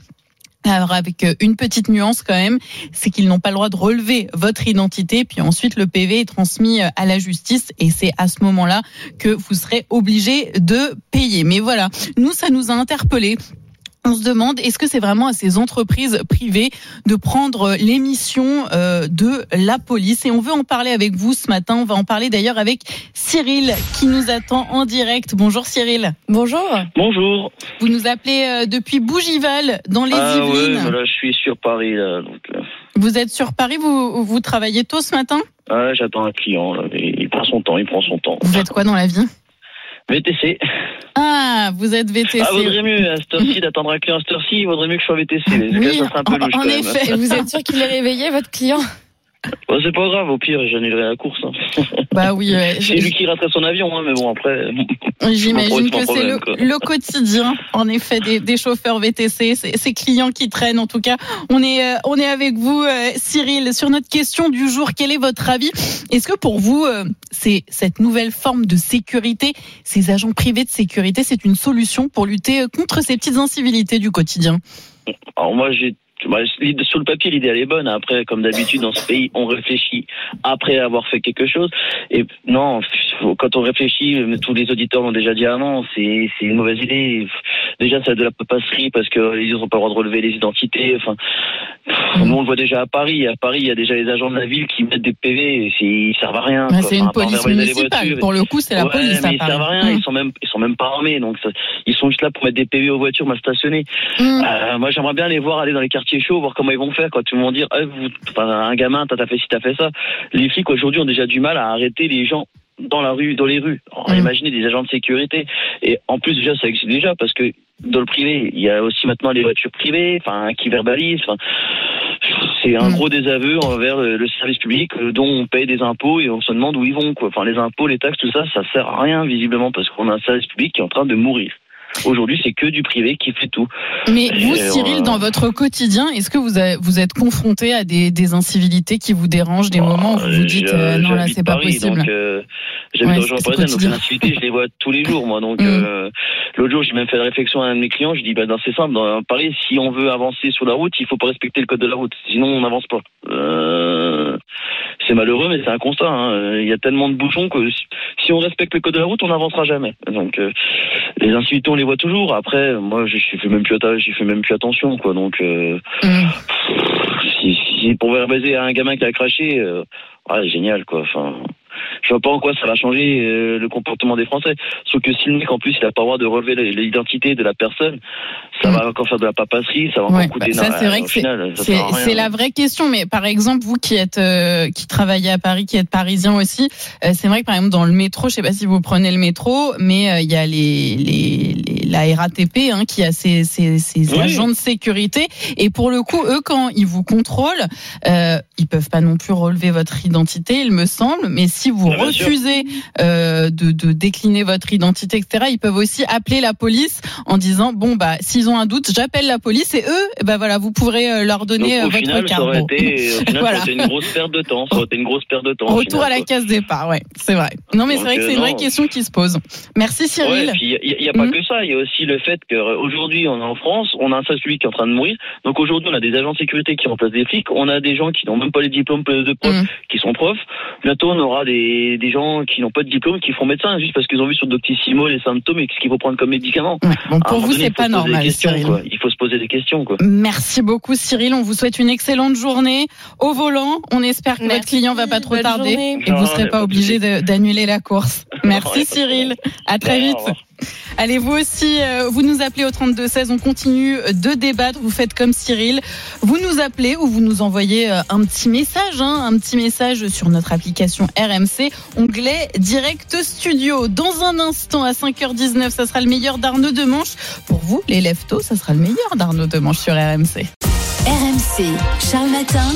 Alors avec euh, une petite nuance quand même, c'est qu'ils n'ont pas le droit de relever votre identité, puis ensuite le PV est transmis euh, à la justice et c'est à ce moment-là que vous serez obligé de payer. Mais voilà, nous ça nous a interpellés. On se demande, est-ce que c'est vraiment à ces entreprises privées de prendre l'émission euh, de la police? Et on veut en parler avec vous ce matin. On va en parler d'ailleurs avec Cyril qui nous attend en direct. Bonjour Cyril. Bonjour. Bonjour. Vous nous appelez euh, depuis Bougival dans les ah ouais, Yvelines. voilà, je suis sur Paris là. Donc, euh, Vous êtes sur Paris, vous, vous travaillez tôt ce matin? Ah, j'attends un client. Là, mais il prend son temps, il prend son temps. Vous faites quoi dans la vie? VTC. Ah, vous êtes VTC. Ah, vaudrait mieux à cette heure-ci d'attendre un client à cette heure-ci, il vaudrait mieux que je sois VTC. Oui, gars, ça serait un peu en- louche effet. Vous êtes sûr qu'il est réveillé, votre client? Bah, c'est pas grave, au pire, j'annulerai la course. hein. Bah oui, c'est lui qui raterait son avion, hein, mais bon, après. J'imagine que c'est le, quotidien, en effet, des, des chauffeurs VTC, ces clients qui traînent. En tout cas, on est, euh, on est avec vous, euh, Cyril, sur notre question du jour. Quel est votre avis? Est-ce que pour vous, euh, c'est cette nouvelle forme de sécurité, ces agents privés de sécurité, c'est une solution pour lutter contre ces petites incivilités du quotidien? Alors moi, j'ai sur le papier, l'idée elle est bonne. Après, comme d'habitude dans ce pays, on réfléchit après avoir fait quelque chose. Et non, quand on réfléchit, tous les auditeurs l'ont déjà dit avant, c'est c'est une mauvaise idée. déjà c'est de la papasserie parce que ils n'ont pas le droit de relever les identités. Enfin, nous on le voit déjà à Paris. À Paris, il y a déjà les agents de la ville qui mettent des PV, et ils servent à rien. Bah, c'est une Enfin, police les municipale. Pour le coup, c'est la Ouais, police, mais ils servent à rien. Ils sont même, ils sont même pas armés, donc ça- ils sont juste là pour mettre des PV aux voitures mal stationnées. Mm. Euh, moi, j'aimerais bien les voir aller dans les quartiers chauds, voir comment ils vont faire. Quand ils vont dire, Ah, vous, un gamin, t'as fait ci, t'as fait ça. Les flics aujourd'hui ont déjà du mal à arrêter les gens dans la rue, dans les rues. Alors, Imaginez des agents de sécurité. Et en plus, déjà, ça existe déjà parce que dans le privé, il y a aussi maintenant les voitures privées, enfin, qui verbalisent. Enfin, c'est un gros désaveu envers le, le service public euh, dont on paye des impôts et on se demande où ils vont. Quoi. Enfin, les impôts, les taxes, tout ça, ça sert à rien visiblement parce qu'on a un service public qui est en train de mourir. Aujourd'hui, c'est que du privé qui fait tout. Mais vous, Et, Cyril, euh, dans votre quotidien, est-ce que vous, avez- vous êtes confronté à des, des incivilités qui vous dérangent, des moments où vous vous dites euh, non là c'est pas Paris, possible Donc, euh, j'habite Ouais, dans le parisienne, donc les incivilités, je les vois tous les jours, moi. Donc, Mm. euh, l'autre jour, j'ai même fait la réflexion à un de mes clients. Je dis, bah, dans- c'est simple. Dans Paris, si on veut avancer sur la route, il faut pas respecter le code de la route. Sinon, on n'avance pas. Euh, c'est malheureux, mais c'est un constat. hein. Il y a tellement de bouchons que si, on respecte le code de la route, on n'avancera jamais. Donc, euh, les incivilités, on les voit toujours. Après, moi, j'y fais même plus, j'y fais même plus attention, quoi. Donc, euh, si, si pour verbaliser à un gamin qui a craché, euh, ouais, génial, quoi. Enfin, je vois pas en quoi ça va changer euh, le comportement des Français. Sauf que si le mec, en plus, il a pas le droit de relever l'identité de la personne, ça va encore faire de la papasserie, ça va encore Ouais, coûter. bah, ça c'est vrai que c'est la vraie question. Mais par exemple, vous qui êtes euh, qui travaillez à Paris, qui êtes parisien aussi, euh, c'est vrai que par exemple dans le métro, je sais pas si vous prenez le métro, mais il y a les, les, les- la RATP hein, qui a ses, ses, ses Oui. agents de sécurité et pour le coup, eux quand ils vous contrôlent, ils peuvent pas non plus relever votre identité, il me semble. Mais si vous bien refusez euh, de, de décliner votre identité, etc., ils peuvent aussi appeler la police en disant bon bah s'ils ont un doute, j'appelle la police et eux, ben voilà, vous pourrez euh, leur donner Donc, euh, au votre final, ça aurait été, au final, ça Voilà. aurait été une grosse perte de temps. Ça aurait été une grosse perte de temps. Retour final, à la quoi. case départ, ouais, c'est vrai. Non mais c'est vrai que c'est une vraie question qui se pose. Merci Cyril. Ouais, il n'y a, pas Mhm. que ça. Il y a aussi le fait qu'aujourd'hui, on est en France, on a un service public qui est en train de mourir. Donc aujourd'hui, on a des agents de sécurité qui remplacent des flics. On a des gens qui n'ont même pas les diplômes de prof, Mhm. qui sont profs. Bientôt, on aura des, des gens qui n'ont pas de diplôme, qui font médecin, juste parce qu'ils ont vu sur Doctissimo les symptômes et ce qu'il faut prendre comme médicament. Bon, un pour vous, c'est pas normal, questions, Cyril. quoi. Il faut se poser des questions, quoi. Merci beaucoup Cyril, on vous souhaite une excellente journée au volant. On espère que votre Merci, client va pas trop bonne tarder journée. et que vous serez pas obligé d'annuler la course. Merci Cyril, à très vite. Allez, vous aussi, euh, vous nous appelez au 32-16, on continue de débattre, vous faites comme Cyril, vous nous appelez ou vous nous envoyez euh, un petit message, hein, un petit message sur notre application RMC, onglet Direct Studio. Dans un instant, à 5h19, ça sera le meilleur d'Arnaud Demanche. Pour vous, les leftos, ça sera le meilleur d'Arnaud Demanche sur RMC. RMC, Charles Matin.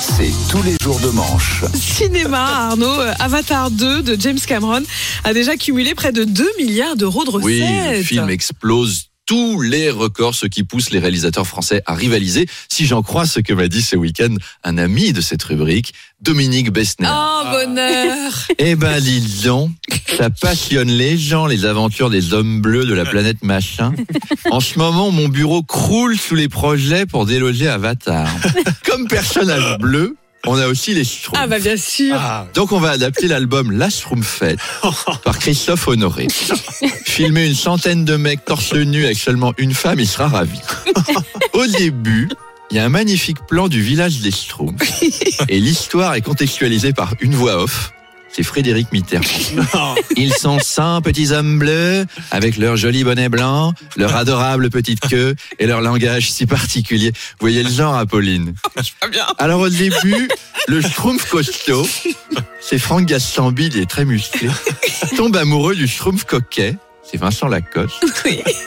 C'est tous les jours de manche. Cinéma, Arnaud, euh, Avatar 2 de James Cameron a déjà cumulé près de 2 milliards d'euros de recettes. Oui, le film explose tous les records, ce qui pousse les réalisateurs français à rivaliser. Si j'en crois ce que m'a dit ce week-end un ami de cette rubrique, Dominique Besner. Oh, bonheur Eh ben, dis donc, ça passionne les gens, les aventures des hommes bleus de la planète machin. En ce moment, mon bureau croule sous les projets pour déloger Avatar. Comme personnage bleu, on a aussi les Schtroumpfs. Ah bah bien sûr Donc on va adapter l'album La Schtroumpfette par Christophe Honoré. Filmer une centaine de mecs torse nu avec seulement une femme, il sera ravi. Au début, il y a un magnifique plan du village des Schtroumpfs. Et l'histoire est contextualisée par une voix off. C'est Frédéric Mitterrand. Ils sont 100 petits hommes bleus, avec leur joli bonnet blanc, leur adorable petite queue et leur langage si particulier. Vous voyez le genre, Apolline Alors au début, le Schtroumpf costaud, c'est Franck Gastambide, il est très musclé, tombe amoureux du Schtroumpf coquet, c'est Vincent Lacoste.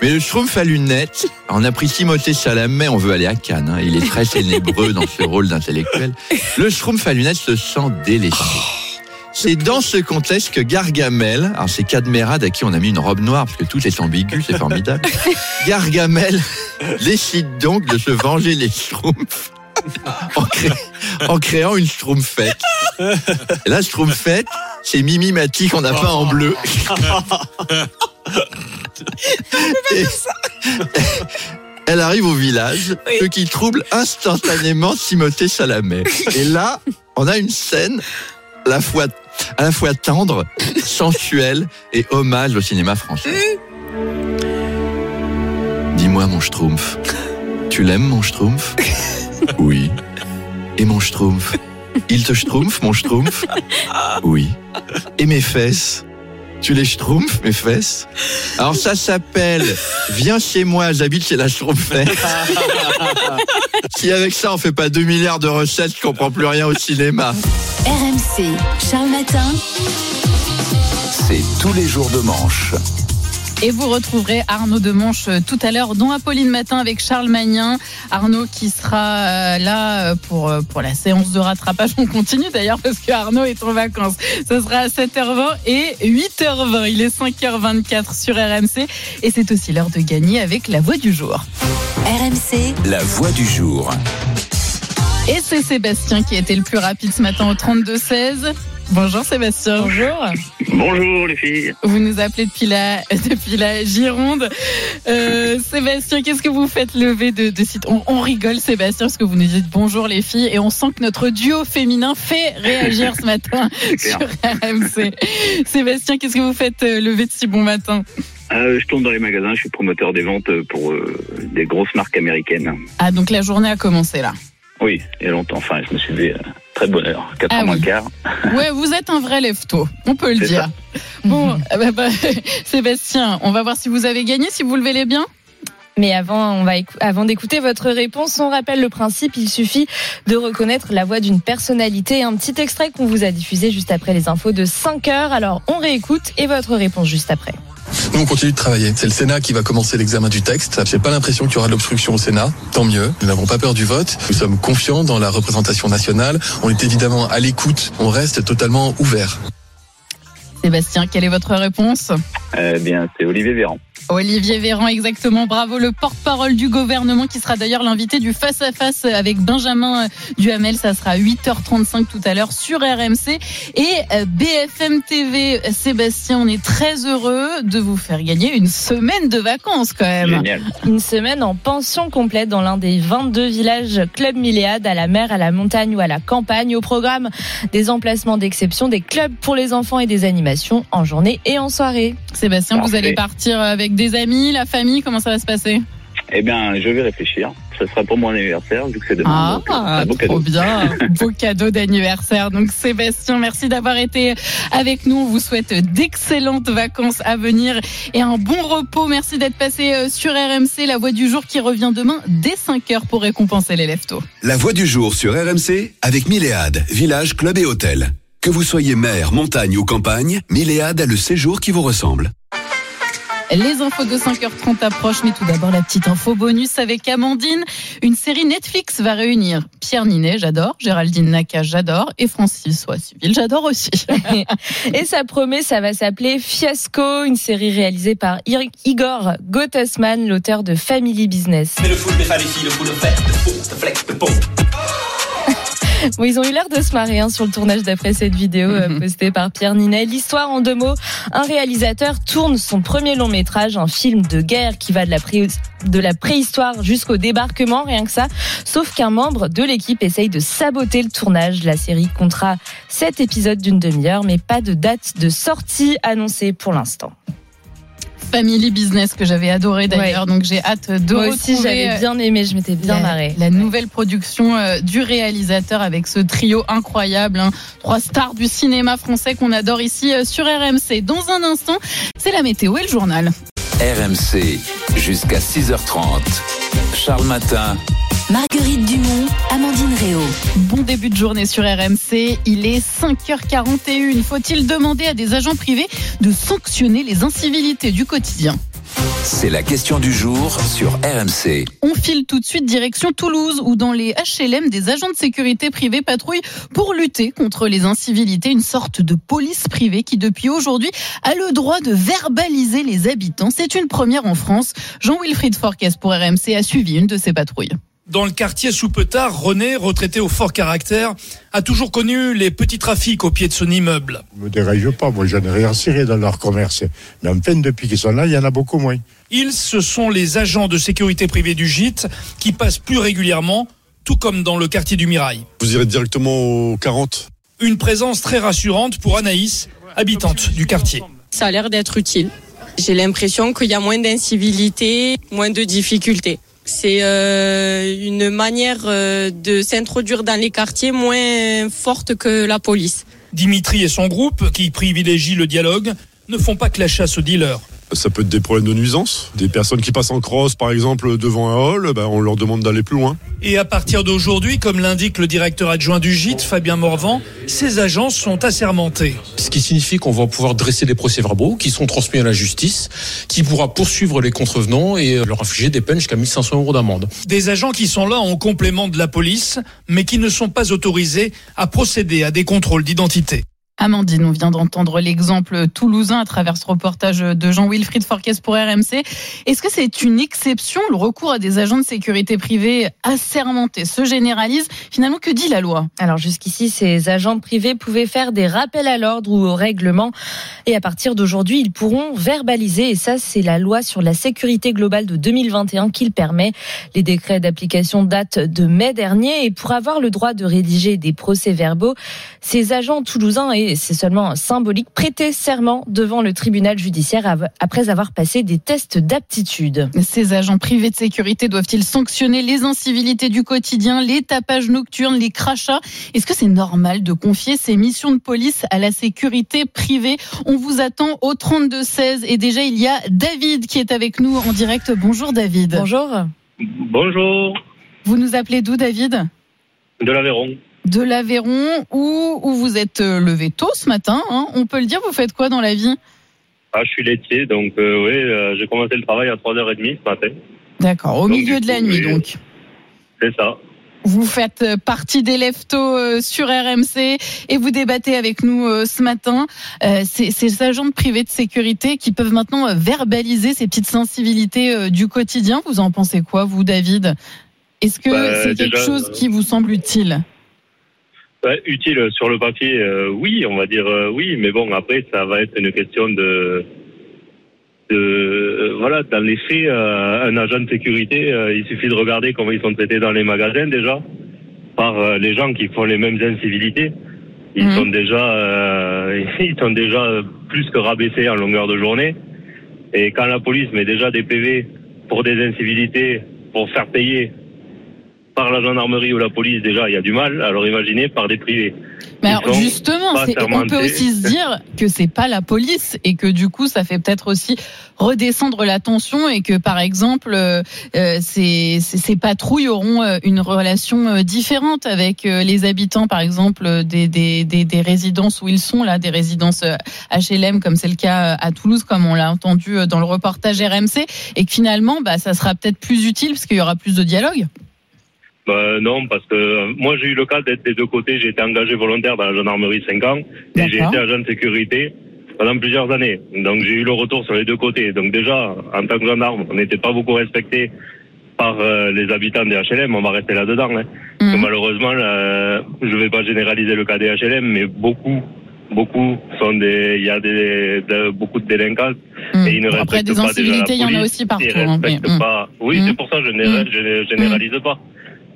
Mais le Schtroumpf à lunettes, on a pris Timothée Chalamet, on veut aller à Cannes, hein, il est très ténébreux dans ce rôle d'intellectuel. Le Schtroumpf à lunettes se sent délaissé. C'est dans ce contexte que Gargamel, alors c'est Cadmerade à qui on a mis une robe noire parce que tout est ambigu, c'est formidable. Gargamel décide donc de se venger les Schtroumpfs en, cré- en créant une Schtroumpfette. Et la Schtroumpfette, c'est Mimi Mati qu'on a peint en bleu. Et- Elle arrive au village, ce qui trouble instantanément Timothée Chalamet. Et là, on a une scène la fois, à la fois tendre, sensuelle et hommage au cinéma français. moi mon schtroumpf. Tu l'aimes mon schtroumpf Oui. Et mon schtroumpf Il te schtroumpf mon schtroumpf Oui. Et mes fesses tu les schtroumpfs, mes fesses Alors ça s'appelle Viens chez moi, j'habite chez la schtroumpfette. si avec ça on fait pas 2 milliards de recettes, je comprends plus rien au cinéma. RMC, Charles Matin. C'est tous les jours de manche. Et vous retrouverez Arnaud de Manche euh, tout à l'heure dans Apolline Matin avec Charles Magnin. Arnaud qui sera euh, là euh, pour, pour la séance de rattrapage. On continue d'ailleurs parce que Arnaud est en vacances. Ce sera à 7h20 et 8h20. Il est 5h24 sur RMC. Et c'est aussi l'heure de gagner avec la voix du jour. RMC, La voix du jour. Et c'est Sébastien qui a été le plus rapide ce matin au 32-16. Bonjour Sébastien. Bonjour. Bonjour les filles. Vous nous appelez depuis la, depuis la Gironde. Euh, Sébastien, qu'est-ce que vous faites lever de, de site? On, on rigole Sébastien parce que vous nous dites bonjour les filles et on sent que notre duo féminin fait réagir ce matin sur RMC. Sébastien, qu'est-ce que vous faites euh, lever de si bon matin? Euh, je tourne dans les magasins, je suis promoteur des ventes pour euh, des grosses marques américaines. Ah donc la journée a commencé là. Oui, il y a longtemps. Enfin, je me suis levé euh, très de bonne heure, 4 Ah heures moins le quart. Ouais, vous êtes un vrai lève-tôt, on peut le dire. ça. Bon, eh ben, bah, Sébastien, on va voir si vous avez gagné, si vous levez les biens. Mais avant, on va avant d'écouter votre réponse, on rappelle le principe. Il suffit de reconnaître la voix d'une personnalité. Un petit extrait qu'on vous a diffusé juste après les infos de 5 heures. Alors, on réécoute et votre réponse juste après. Nous, on continue de travailler. C'est le Sénat qui va commencer l'examen du texte. J'ai pas l'impression qu'il y aura de l'obstruction au Sénat. Tant mieux. Nous n'avons pas peur du vote. Nous sommes confiants dans la représentation nationale. On est évidemment à l'écoute. On reste totalement ouvert. Sébastien, quelle est votre réponse? Eh bien, c'est Olivier Véran. Olivier Véran, exactement. Bravo, le porte-parole du gouvernement qui sera d'ailleurs l'invité du face-à-face avec Benjamin euh, Duhamel. Ça sera à 8h35 tout à l'heure sur RMC et euh, BFM TV. Sébastien, on est très heureux de vous faire gagner une semaine de vacances quand même. Génial. Une semaine en pension complète dans l'un des 22 villages Club Milléade, à la mer, à la montagne ou à la campagne. Au programme, des emplacements d'exception, des clubs pour les enfants et des animations en journée et en soirée. Sébastien, vous allez partir avec des amis, la famille, comment ça va se passer Eh bien, je vais réfléchir. Ce sera pour mon anniversaire, vu que c'est demain. donc, euh, Ah, un beau trop cadeau. bien. Beau cadeau d'anniversaire. Donc, Sébastien, merci d'avoir été avec nous. On vous souhaite d'excellentes vacances à venir et un bon repos. Merci d'être passé euh, sur RMC, la voix du jour qui revient demain dès 5 heures pour récompenser les leftos. La voix du jour sur RMC avec Milléade, village, club et hôtel. Que vous soyez mer, montagne ou campagne, Milléade a le séjour qui vous ressemble. Les infos de 5h30 approchent, mais tout d'abord la petite info bonus avec Amandine. Une série Netflix va réunir Pierre Ninet, j'adore, Géraldine Naka, j'adore, et Francis Civil, j'adore aussi. Et ça promet, ça va s'appeler Fiasco, une série réalisée par Igor Gottesman, l'auteur de Family Business. Mais le foot n'est pas les filles, le foot fait, de flex, de pont. Bon, ils ont eu l'air de se marrer hein, sur le tournage d'après cette vidéo euh, postée par Pierre Ninet. L'histoire en deux mots, un réalisateur tourne son premier long métrage, un film de guerre qui va de la, pré- de la préhistoire jusqu'au débarquement, rien que ça. Sauf qu'un membre de l'équipe essaye de saboter le tournage. La série comptera sept épisodes d'une demi-heure, mais pas de date de sortie annoncée pour l'instant. Family Business que j'avais adoré d'ailleurs, donc j'ai hâte de Moi aussi, j'avais bien aimé, je m'étais bien marrée. La nouvelle production euh, du réalisateur avec ce trio incroyable, hein. trois stars du cinéma français qu'on adore ici euh, sur RMC. Dans un instant, c'est la météo et le journal. RMC jusqu'à 6h30. Charles Matin. Marguerite Dumont, Amandine Réau. Bon début de journée sur RMC, il est 5h41. Faut-il demander à des agents privés de sanctionner les incivilités du quotidien? C'est la question du jour sur RMC. On file tout de suite direction Toulouse où dans les HLM, des agents de sécurité privés patrouillent pour lutter contre les incivilités, une sorte de police privée qui depuis aujourd'hui a le droit de verbaliser les habitants. C'est une première en France. Jean-Wilfried Forquès pour RMC a suivi une de ces patrouilles. Dans le quartier Soupetard, René, retraité au fort caractère, a toujours connu les petits trafics au pied de son immeuble. me dérange pas, moi j'en ai rien ciré dans leur commerce. Mais en peine, depuis qu'ils sont là, il y en a beaucoup moins. Ils, ce sont les agents de sécurité privée du gîte qui passent plus régulièrement, tout comme dans le quartier du Mirail. Vous irez directement au 40 Une présence très rassurante pour Anaïs, habitante du quartier. Ça a l'air d'être utile. J'ai l'impression qu'il y a moins d'incivilité, moins de difficultés. C'est euh, une manière euh, de s'introduire dans les quartiers moins forte que la police. Dimitri et son groupe, qui privilégient le dialogue, ne font pas que la chasse aux dealers. Ça peut être des problèmes de nuisance. Des personnes qui passent en cross, par exemple, devant un hall, ben, on leur demande d'aller plus loin. Et à partir d'aujourd'hui, comme l'indique le directeur adjoint du gîte, Fabien Morvan, ces agents sont assermentés. Ce qui signifie qu'on va pouvoir dresser des procès-verbaux qui sont transmis à la justice, qui pourra poursuivre les contrevenants et leur infliger des peines jusqu'à 1500 euros d'amende. Des agents qui sont là en complément de la police, mais qui ne sont pas autorisés à procéder à des contrôles d'identité. Amandine, on vient d'entendre l'exemple toulousain à travers ce reportage de Jean-Wilfried Forquès pour RMC. Est-ce que c'est une exception Le recours à des agents de sécurité privés assermentés? Se généralise. Finalement, que dit la loi? Alors jusqu'ici, ces agents privés pouvaient faire des rappels à l'ordre ou au règlement. Et à partir d'aujourd'hui, ils pourront verbaliser. Et ça, c'est la loi sur la sécurité globale de 2021 qui le permet. Les décrets d'application datent de mai dernier. Et pour avoir le droit de rédiger des procès-verbaux, ces agents toulousains et c'est seulement symbolique, prêter serment devant le tribunal judiciaire après avoir passé des tests d'aptitude. Ces agents privés de sécurité doivent-ils sanctionner les incivilités du quotidien, les tapages nocturnes, les crachats? Est-ce que c'est normal de confier ces missions de police à la sécurité privée? On vous attend au 32-16 et déjà il y a David qui est avec nous en direct. Bonjour David. Bonjour. Bonjour. Vous nous appelez d'où David? De l'Aveyron de l'Aveyron où, où vous êtes euh, levé tôt ce matin. Hein. On peut le dire, vous faites quoi dans la vie? Ah, Je suis laitier, donc euh, oui, euh, j'ai commencé le travail à 3h30 ce matin. D'accord, au milieu de la nuit donc. C'est ça. Vous faites partie des leftos sur RMC et vous débattez avec nous ce matin. ces agents de privé de sécurité qui peuvent maintenant verbaliser ces petites sensibilités du quotidien. Vous en pensez quoi, vous, David? Est-ce que Bah, c'est quelque déjà, chose qui vous semble utile? Ouais, utile sur le papier, euh, oui, on va dire euh, oui, mais bon, après, ça va être une question de. de euh, voilà, dans les faits, euh, un agent de sécurité, euh, il suffit de regarder comment ils sont traités dans les magasins déjà, par les gens qui font les mêmes incivilités. Ils sont déjà, euh, ils sont déjà plus que rabaissés en longueur de journée. Et quand la police met déjà des PV pour des incivilités, pour faire payer par la gendarmerie ou la police, déjà, il y a du mal. Alors imaginez par des privés. Mais alors justement, on peut aussi se dire que c'est pas la police et que du coup, ça fait peut-être aussi redescendre la tension et que par exemple, euh, euh, ces, patrouilles auront euh, une relation différente avec les habitants, par exemple, des, des, des, des résidences où ils sont là, des résidences HLM, comme c'est le cas à Toulouse, comme on l'a entendu dans le reportage RMC, et que finalement, bah, ça sera peut-être plus utile parce qu'il y aura plus de dialogue. Bah, non, parce que euh, moi j'ai eu le cas d'être des deux côtés. J'ai été engagé volontaire dans la gendarmerie 5 ans et j'ai été agent de sécurité pendant plusieurs années. Donc j'ai eu le retour sur les deux côtés. Donc déjà, en tant que gendarme, on n'était pas beaucoup respecté par euh, les habitants des HLM. On va rester là-dedans. Hein. Que malheureusement, là, je vais pas généraliser le cas des HLM, mais beaucoup, beaucoup sont des, il y a des, de- beaucoup de délinquants et ils ne Bon, après, respectent des pas déjà la incivilités, il y en a aussi partout, Ils hein, respectent mais, hum. pas. Oui, c'est pour ça que je je généralise pas.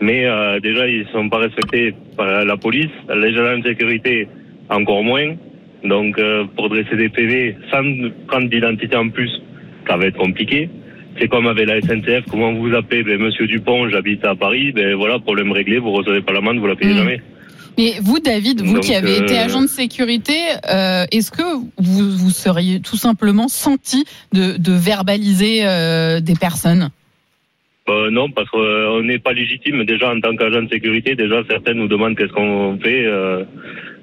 Mais euh, déjà, ils sont pas respectés par la police, les agents de sécurité encore moins. Donc, euh, pour dresser des PV sans prendre d'identité en plus, ça va être compliqué. C'est comme avec la SNCF, comment vous vous appelez? Ben, Monsieur Dupont, j'habite à Paris, ben voilà, problème réglé, vous recevez pas l'amende, vous la payez jamais. Mais vous, David, vous Donc, qui avez euh, été agent de sécurité, euh, est-ce que vous, vous seriez tout simplement senti de, de verbaliser euh, des personnes? Euh, non, parce qu'on n'est pas légitime déjà en tant qu'agent de sécurité. Déjà, certains nous demandent qu'est-ce qu'on fait euh,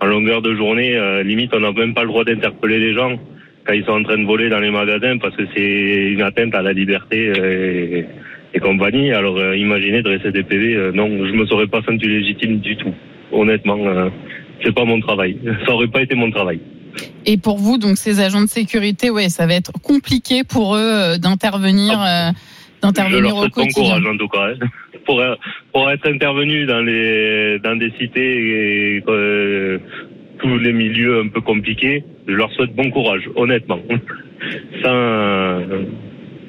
en longueur de journée. euh, limite, on n'a même pas le droit d'interpeller les gens quand ils sont en train de voler dans les magasins parce que c'est une atteinte à la liberté euh, et, et compagnie. Alors, euh, imaginez dresser des PV. euh, non, je me serais pas senti légitime du tout. Honnêtement, euh, c'est pas mon travail. Ça aurait pas été mon travail. Et pour vous, donc ces agents de sécurité, ouais, ça va être compliqué pour eux euh, d'intervenir, euh, Je d'intervenir leur au souhaite bon quotidien. courage en tout cas. hein. Pour, pour être intervenu dans les dans des cités et euh, tous les milieux un peu compliqués, je leur souhaite bon courage, honnêtement. Sans euh,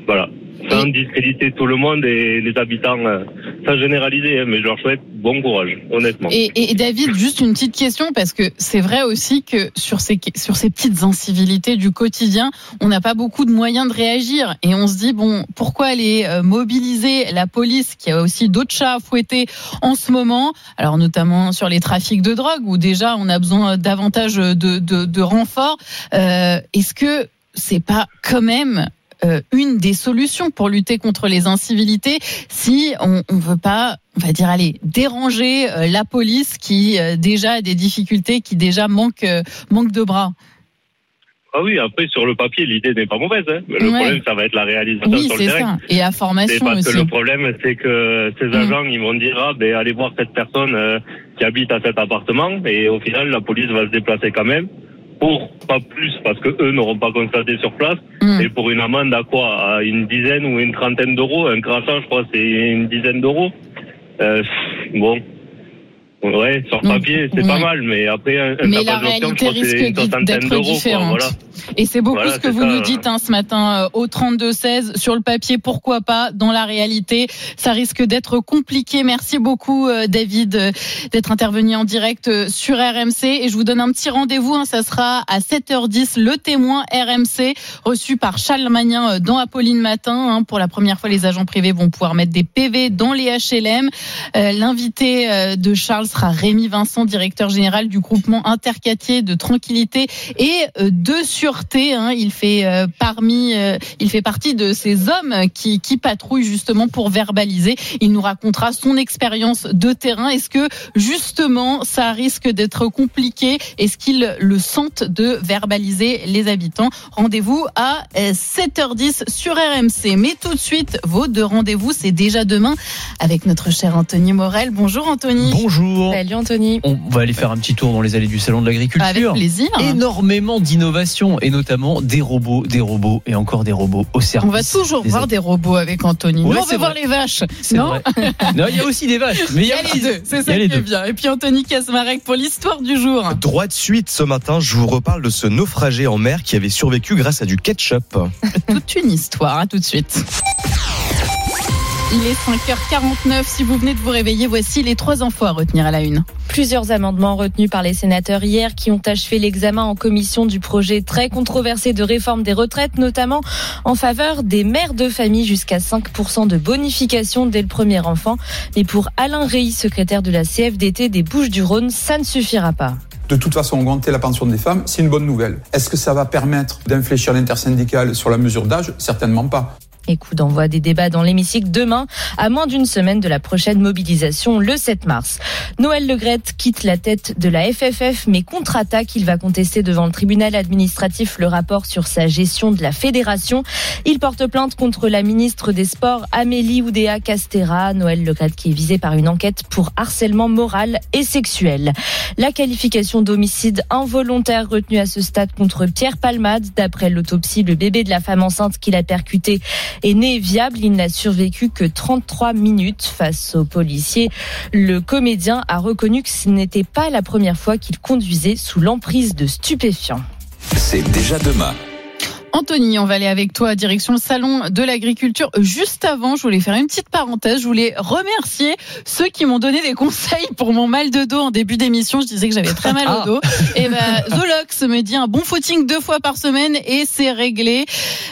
voilà, sans discréditer tout le monde et les habitants, euh, sans généraliser, hein, mais je leur souhaite bon courage, honnêtement. Et, et David, juste une petite question parce que c'est vrai aussi que sur ces sur ces petites incivilités du quotidien, on n'a pas beaucoup de moyens de réagir et on se dit bon, pourquoi aller euh, mobiliser la police qui a aussi d'autres chats à fouetter en ce moment, alors notamment sur les trafics de drogue où déjà on a besoin davantage de, de, de renforts. Euh, Est-ce que c'est pas quand même euh, une des solutions pour lutter contre les incivilités si on ne veut pas, on va dire, allez, déranger euh, la police qui euh, déjà a des difficultés, qui déjà manque, manque de bras ah oui, après sur le papier, l'idée n'est pas mauvaise. Hein. Le problème, ça va être la réalisation oui, sur le terrain. Ça. Et la formation parce aussi. que le problème, c'est que ces agents, ils vont dire ah, ben allez voir cette personne qui habite à cet appartement, et au final, la police va se déplacer quand même pour pas plus parce que eux n'auront pas constaté sur place. Mm. et pour une amende à quoi? À une dizaine ou une trentaine d'euros? Un crachant je crois c'est une dizaine d'euros. Euh, bon. Ouais sur papier c'est pas mal mais après un, un mais la je crois c'est une soixantaine d'euros voilà. Et c'est beaucoup Voilà, ce que vous ça. nous dites hein, ce matin euh, au 32-16. Sur le papier, pourquoi pas Dans la réalité, ça risque d'être compliqué. Merci beaucoup, euh, David, euh, d'être intervenu en direct euh, sur RMC. Et je vous donne un petit rendez-vous. hein, ça sera à 7h10, le témoin RMC, reçu par Charles Magnin euh, dans Apolline Matin. hein. Pour la première fois, les agents privés vont pouvoir mettre des PV dans les HLM. Euh, L'invité euh, de Charles sera Rémi Vincent, directeur général du groupement interquartier de tranquillité et euh, de sûreté. hein. Il fait euh, parmi, euh, il fait partie de ces hommes qui, qui patrouillent justement pour verbaliser. Il nous racontera son expérience de terrain. Est-ce que justement ça risque d'être compliqué? Est-ce qu'ils le sentent de verbaliser les habitants? Rendez-vous à euh, 7h10 sur RMC. Mais tout de suite, vos deux rendez-vous, c'est déjà demain avec notre cher Anthony Morel. Bonjour Anthony. Bonjour. Salut Anthony. On va aller faire un petit tour dans les allées du salon de l'agriculture. Avec plaisir. Énormément d'innovations et notamment des robots, des robots et encore des robots au service. On va toujours des voir des robots avec Anthony. Ouais, on veut voir les vaches. C'est Non vrai. Non, il y a aussi des vaches, mais il y a, les deux. C'est ça qui est bien. Et puis Anthony Kasmarek pour l'histoire du jour. Droit de suite ce matin, je vous reparle de ce naufragé en mer qui avait survécu grâce à du ketchup. Toute une histoire. À tout de suite. Il est 5h49. Si vous venez de vous réveiller, voici les trois infos à retenir à la une. Plusieurs amendements retenus par les sénateurs hier qui ont achevé l'examen en commission du projet très controversé de réforme des retraites, notamment en faveur des mères de famille jusqu'à 5% de bonification dès le premier enfant. Mais pour Alain Rey, secrétaire de la CFDT des Bouches-du-Rhône, ça ne suffira pas. De toute façon, augmenter la pension des femmes, c'est une bonne nouvelle. Est-ce que ça va permettre d'infléchir l'intersyndicale sur la mesure d'âge? Certainement pas. Et coup d'envoi des débats dans l'hémicycle demain, à moins d'une semaine de la prochaine mobilisation le 7 mars. Noël Legrette quitte la tête de la FFF, mais contre-attaque. Il va contester devant le tribunal administratif le rapport sur sa gestion de la fédération. Il porte plainte contre la ministre des Sports, Amélie Oudéa Castera. Noël Legrette qui est visé par une enquête pour harcèlement moral et sexuel. La qualification d'homicide involontaire retenue à ce stade contre Pierre Palmade. D'après l'autopsie, le bébé de la femme enceinte qu'il a percuté est né viable. Il n'a survécu que 33 minutes face aux policiers. Le comédien a reconnu que ce n'était pas la première fois qu'il conduisait sous l'emprise de stupéfiants. C'est déjà demain. Anthony, on va aller avec toi direction le salon de l'agriculture. Juste avant, je voulais faire une petite parenthèse. Je voulais remercier ceux qui m'ont donné des conseils pour mon mal de dos en début d'émission. Je disais que j'avais très mal Ah. au dos. Et ben, Zolox me dit un bon footing deux fois par semaine et c'est réglé.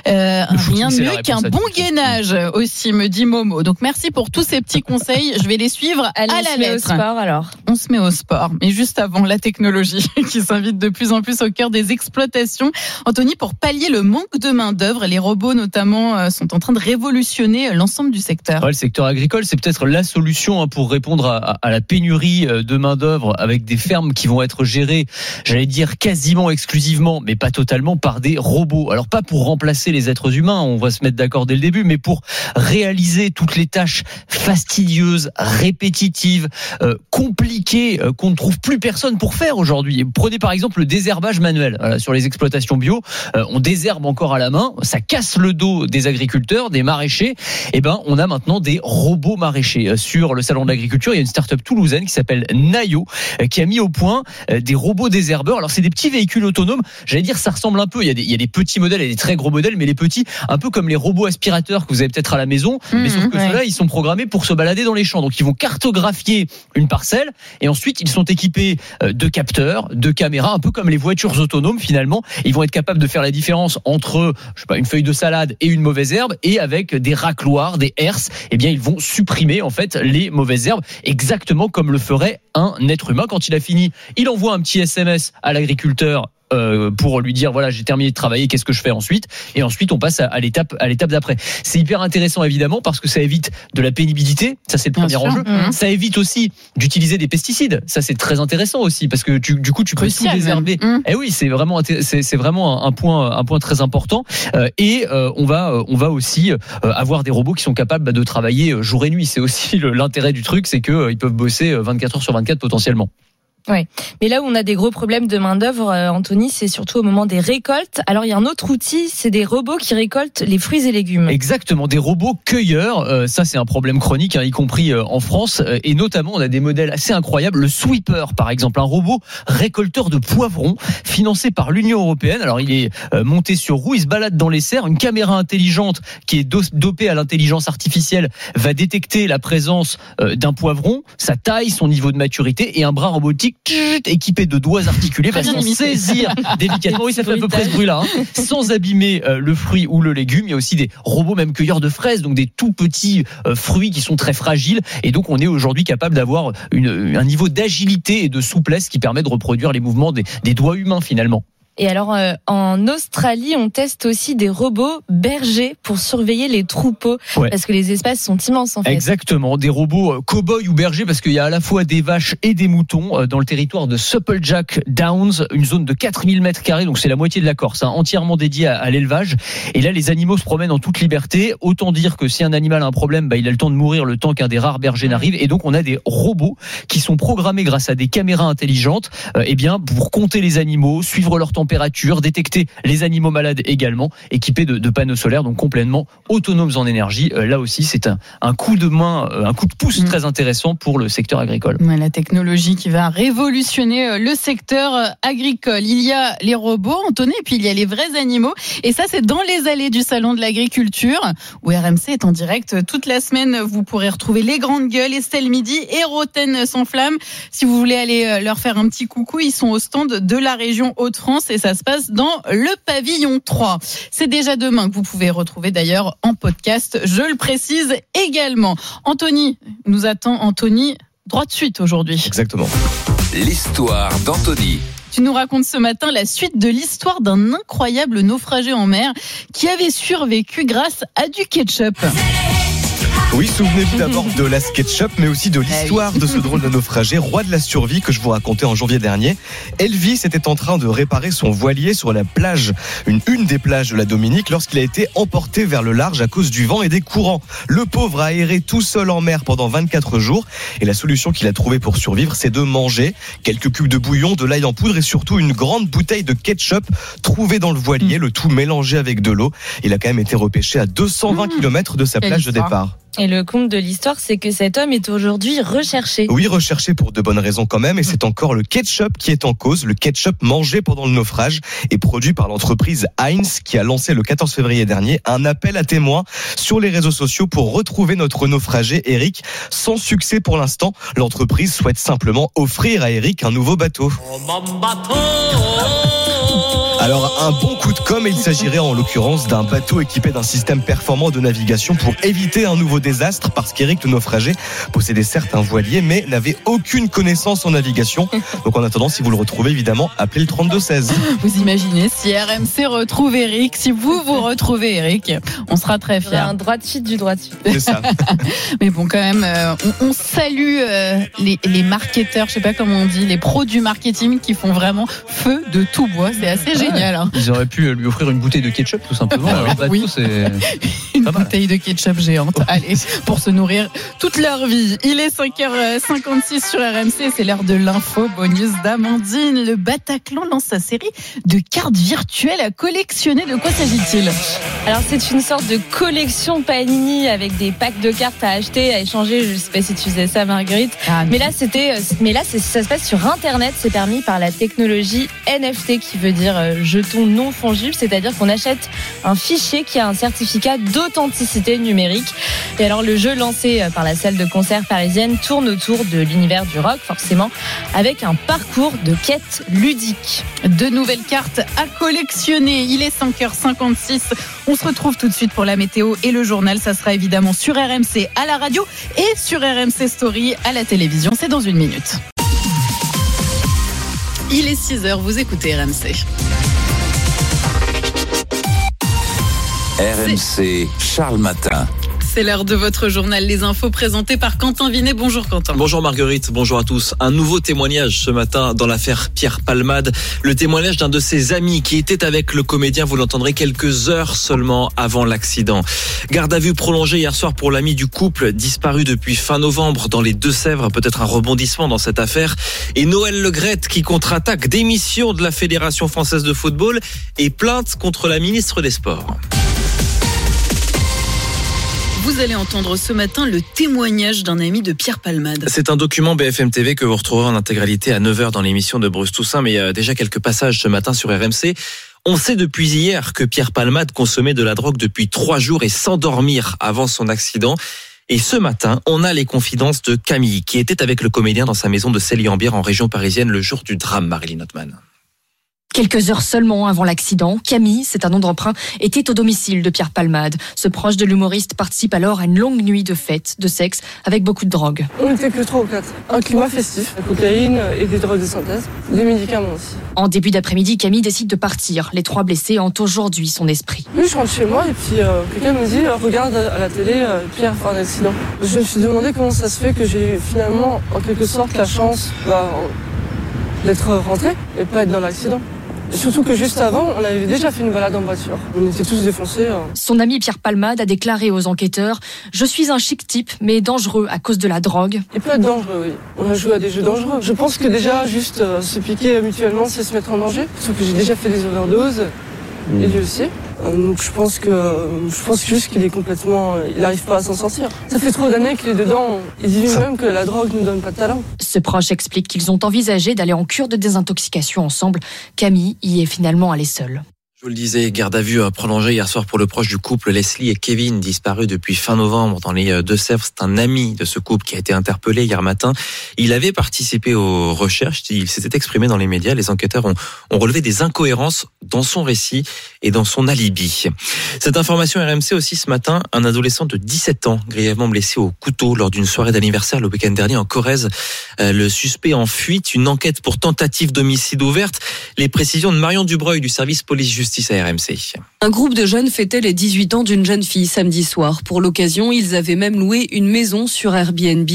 Euh, rien de mieux qu'un bon gainage aussi, me dit Momo. Donc merci pour tous ces petits conseils. Je vais les suivre Allez, à on la se met au lettre. sport alors. On se met au sport, mais juste avant la technologie qui s'invite de plus en plus au cœur des exploitations. Anthony, pour pallier le manque de main d'œuvre, les robots notamment euh, sont en train de révolutionner l'ensemble du secteur. Le secteur agricole, c'est peut-être la solution hein, pour répondre à, la pénurie euh, de main d'œuvre avec des fermes qui vont être gérées, j'allais dire quasiment exclusivement, mais pas totalement, par des robots. Alors pas pour remplacer les êtres humains, on va se mettre d'accord dès le début, mais pour réaliser toutes les tâches fastidieuses, répétitives, euh, compliquées euh, qu'on ne trouve plus personne pour faire aujourd'hui. Prenez par exemple le désherbage manuel sur les exploitations bio. euh, on désherbe l'herbe encore à la main, ça casse le dos des agriculteurs, des maraîchers. Et ben, on a maintenant des robots maraîchers Euh, sur le salon de l'agriculture. Il y a une start-up toulousaine qui s'appelle Nayo, euh, qui a mis au point euh, des robots désherbeurs. Alors c'est des petits véhicules autonomes. J'allais dire, ça ressemble un peu. Il y a des, il y a des petits modèles et des très gros modèles, mais les petits, un peu comme les robots aspirateurs que vous avez peut-être à la maison. mais sauf que ouais. ceux-là, ils sont programmés pour se balader dans les champs. Donc ils vont cartographier une parcelle et ensuite ils sont équipés de capteurs, de caméras, un peu comme les voitures autonomes finalement. Ils vont être capables de faire la différence entre, je sais une feuille de salade et une mauvaise herbe. Et avec des racloirs, des herses, eh bien ils vont supprimer en fait les mauvaises herbes, exactement comme le ferait un être humain. Quand il a fini, il envoie un petit SMS à l'agriculteur euh, pour lui dire voilà j'ai terminé de travailler qu'est-ce que je fais ensuite? Et ensuite on passe à, l'étape à l'étape d'après. C'est hyper intéressant évidemment parce que ça évite de la pénibilité. Ça c'est le Bien premier sûr. enjeu. Mhm. ça évite aussi d'utiliser des pesticides. Ça c'est très intéressant aussi parce que tu- du coup tu peux tout désherber. Mhm. eh oui c'est vraiment c'est vraiment un, point un point très important. Euh, et euh, on va euh, on va aussi euh, avoir des robots qui sont capables bah, de travailler jour et nuit. C'est aussi l'intérêt du truc c'est que euh, ils peuvent bosser euh, 24 heures sur 24 potentiellement Ouais. Mais là où on a des gros problèmes de main d'œuvre, euh, Anthony, c'est surtout au moment des récoltes. Alors il y a un autre outil, c'est des robots qui récoltent les fruits et légumes. Exactement, des robots cueilleurs. Euh, ça, c'est un problème chronique, hein, y compris euh, en France. Et notamment, on a des modèles assez incroyables. Le sweeper, par exemple, un robot récolteur de poivrons, financé par l'Union européenne. Alors, il est monté sur roue, il se balade dans les serres. Une caméra intelligente qui est dopée à l'intelligence artificielle va détecter la présence d'un poivron, sa taille, son niveau de maturité, et un bras robotique tchut, équipé de doigts articulés s'en imité. saisir délicatement. Oui, ça fait à peu près ce bruit-là, hein. sans abîmer euh, le fruit ou le légume. Il y a aussi des robots même cueilleurs de fraises, donc des tout petits euh, fruits qui sont très fragiles. Et donc, on est aujourd'hui capable d'avoir un niveau d'agilité et de souplesse qui permet de reproduire les mouvements des, des doigts humains finalement. Et alors euh, en Australie, on teste aussi des robots bergers pour surveiller les troupeaux Ouais. parce que les espaces sont immenses en fait. Exactement, des robots euh, cow-boys ou bergers parce qu'il y a à la fois des vaches et des moutons euh, dans le territoire de Supplejack Downs, une zone de 4000 mètres carrés, donc c'est la moitié de la Corse, hein, entièrement dédiée à, à l'élevage. Et là, les animaux se promènent en toute liberté. Autant dire que si un animal a un problème, bah, il a le temps de mourir le temps qu'un des rares bergers n'arrive. Et donc, on a des robots qui sont programmés grâce à des caméras intelligentes, euh, eh bien, pour compter les animaux, suivre leur température, détecter les animaux malades également, équipés de, de panneaux solaires, donc complètement autonomes en énergie. Euh, là aussi, c'est un, un coup de main, euh, un coup de pouce très intéressant pour le secteur agricole. Ouais, la technologie qui va révolutionner euh, le secteur agricole. Il y a les robots, Anthony, et puis il y a les vrais animaux. Et ça, c'est dans les allées du Salon de l'Agriculture, où RMC est en direct toute la semaine. Vous pourrez retrouver les grandes gueules, Estelle Midi et Roten sans flamme. Si vous voulez aller leur faire un petit coucou, ils sont au stand de la région Hauts-de-France et ça se passe dans le pavillon 3. C'est déjà demain que vous pouvez retrouver d'ailleurs en podcast, je le précise également. Anthony, nous attend Anthony droit de suite aujourd'hui. Exactement. L'histoire d'Anthony. Tu nous racontes ce matin la suite de l'histoire d'un incroyable naufragé en mer qui avait survécu grâce à du ketchup. Oui, souvenez-vous d'abord de la SketchUp, mais aussi de l'histoire de ce drôle de naufragé, roi de la survie que je vous racontais en janvier dernier. Elvis était en train de réparer son voilier sur la plage, une, une des plages de la Dominique, lorsqu'il a été emporté vers le large à cause du vent et des courants. Le pauvre a erré tout seul en mer pendant 24 jours, et la solution qu'il a trouvée pour survivre, c'est de manger quelques cubes de bouillon, de l'ail en poudre et surtout une grande bouteille de ketchup trouvée dans le voilier, le tout mélangé avec de l'eau. Il a quand même été repêché à 220 km de sa plage de départ. Et le compte de l'histoire, c'est que cet homme est aujourd'hui recherché. Oui, recherché pour de bonnes raisons quand même, et c'est encore le ketchup qui est en cause, le ketchup mangé pendant le naufrage et produit par l'entreprise Heinz qui a lancé le 14 février dernier un appel à témoins sur les réseaux sociaux pour retrouver notre naufragé Eric. Sans succès pour l'instant, l'entreprise souhaite simplement offrir à Eric un nouveau bateau. Alors un bon coup de com, et il s'agirait en l'occurrence d'un bateau équipé d'un système performant de navigation pour éviter un nouveau désastre parce qu'Eric le naufragé possédait certes un voilier mais n'avait aucune connaissance en navigation. Donc en attendant, si vous le retrouvez évidemment, appelez le 3216. Vous imaginez si RMC retrouve Eric, si vous vous retrouvez Eric, on sera très fiers. Un droit de suite du droit de suite. C'est ça. Mais bon, quand même, euh, on, on salue euh, les, les marketeurs, je sais pas comment on dit, les pros du marketing qui font vraiment feu de tout bois. C'est assez génial. Génial. hein. Ils auraient pu lui offrir une bouteille de ketchup tout simplement. Ah, Alors, bateau, oui. c'est Une bouteille de ketchup géante. Allez, pour se nourrir toute leur vie. Il est 5h56 sur RMC. C'est l'heure de l'info bonus d'Amandine. Le Bataclan lance sa série de cartes virtuelles à collectionner. De quoi s'agit-il? Alors c'est une sorte de collection Panini avec des packs de cartes à acheter, à échanger. Je sais pas si tu faisais ça, Marguerite. Ah, mais là c'était, euh, mais là c'est- ça se passe sur Internet. C'est permis par la technologie NFT qui veut dire euh, jeton non fongible, c'est-à-dire qu'on achète un fichier qui a un certificat d'authenticité numérique. Et alors le jeu lancé euh, par la salle de concert parisienne tourne autour de l'univers du rock, forcément, avec un parcours de quête ludique. De nouvelles cartes à collectionner. Il est 5h56. On se retrouve tout de suite pour la météo et le journal. Ça sera évidemment sur RMC à la radio et sur RMC Story à la télévision. C'est dans une minute. Il est 6h, vous écoutez RMC. RMC Charles Matin. C'est l'heure de votre journal Les Infos présenté par Quentin Vinet. Bonjour Quentin. Bonjour Marguerite, bonjour à tous. Un nouveau témoignage ce matin dans l'affaire Pierre Palmade. Le témoignage d'un de ses amis qui était avec le comédien, vous l'entendrez quelques heures seulement avant l'accident. Garde à vue prolongée hier soir pour l'ami du couple, disparu depuis fin novembre dans les Deux-Sèvres. Peut-être un rebondissement dans cette affaire. Et Noël Legrette qui contre-attaque démission de la Fédération française de football et plainte contre la ministre des Sports. Vous allez entendre ce matin le témoignage d'un ami de Pierre Palmade. C'est un document BFM TV que vous retrouverez en intégralité à 9h dans l'émission de Bruce Toussaint, mais il y a déjà quelques passages ce matin sur RMC. On sait depuis hier que Pierre Palmade consommait de la drogue depuis trois jours et sans dormir avant son accident. Et ce matin, on a les confidences de Camille, qui était avec le comédien dans sa maison de Célie-en-Bière en région parisienne le jour du drame, Marilyn Notman. Quelques heures seulement avant l'accident, Camille, c'est un nom d'emprunt, était au domicile de Pierre Palmade. Ce proche de l'humoriste participe alors à une longue nuit de fêtes, de sexe, avec beaucoup de drogue. On n'était que trois ou quatre. Un climat festif, la cocaïne et des drogues de synthèse, des médicaments aussi. En début d'après-midi, Camille décide de partir. Les trois blessés hantent aujourd'hui son esprit. Oui, je rentre chez moi et puis euh, quelqu'un me dit euh, regarde à la télé, euh, Pierre fait un accident. Je me suis demandé comment ça se fait que j'ai finalement en quelque sorte la chance bah, d'être rentré et pas être dans l'accident. Surtout que juste avant, on avait déjà fait une balade en voiture. On était tous défoncés. euh. Son ami Pierre Palmade a déclaré aux enquêteurs Je suis un chic type, mais dangereux à cause de la drogue. Il peut être dangereux, oui. On a joué à des jeux dangereux. Je pense que déjà, juste euh, se piquer mutuellement, c'est se mettre en danger. Surtout que j'ai déjà fait des overdoses, et lui aussi. Euh, Donc je pense que je pense juste qu'il est complètement, il n'arrive pas à s'en sortir. Ça fait trop d'années qu'il est dedans. Il dit lui-même que la drogue ne donne pas de talent. Ce proche explique qu'ils ont envisagé d'aller en cure de désintoxication ensemble. Camille y est finalement allée seule. Je vous le disais, garde à vue euh, prolongée hier soir pour le proche du couple Leslie et Kevin, disparus depuis fin novembre dans les euh, Deux-Sèvres. C'est un ami de ce couple qui a été interpellé hier matin. Il avait participé aux recherches, il s'était exprimé dans les médias. Les enquêteurs ont, ont relevé des incohérences dans son récit et dans son alibi. Cette information RMC aussi ce matin, un adolescent de 17 ans grièvement blessé au couteau lors d'une soirée d'anniversaire le week-end dernier en Corrèze. Euh, Le suspect en fuite, une enquête pour tentative d'homicide ouverte. Les précisions de Marion Dubreuil du service police-justice Un groupe de jeunes fêtait les 18 ans d'une jeune fille samedi soir. Pour l'occasion, ils avaient même loué une maison sur Airbnb.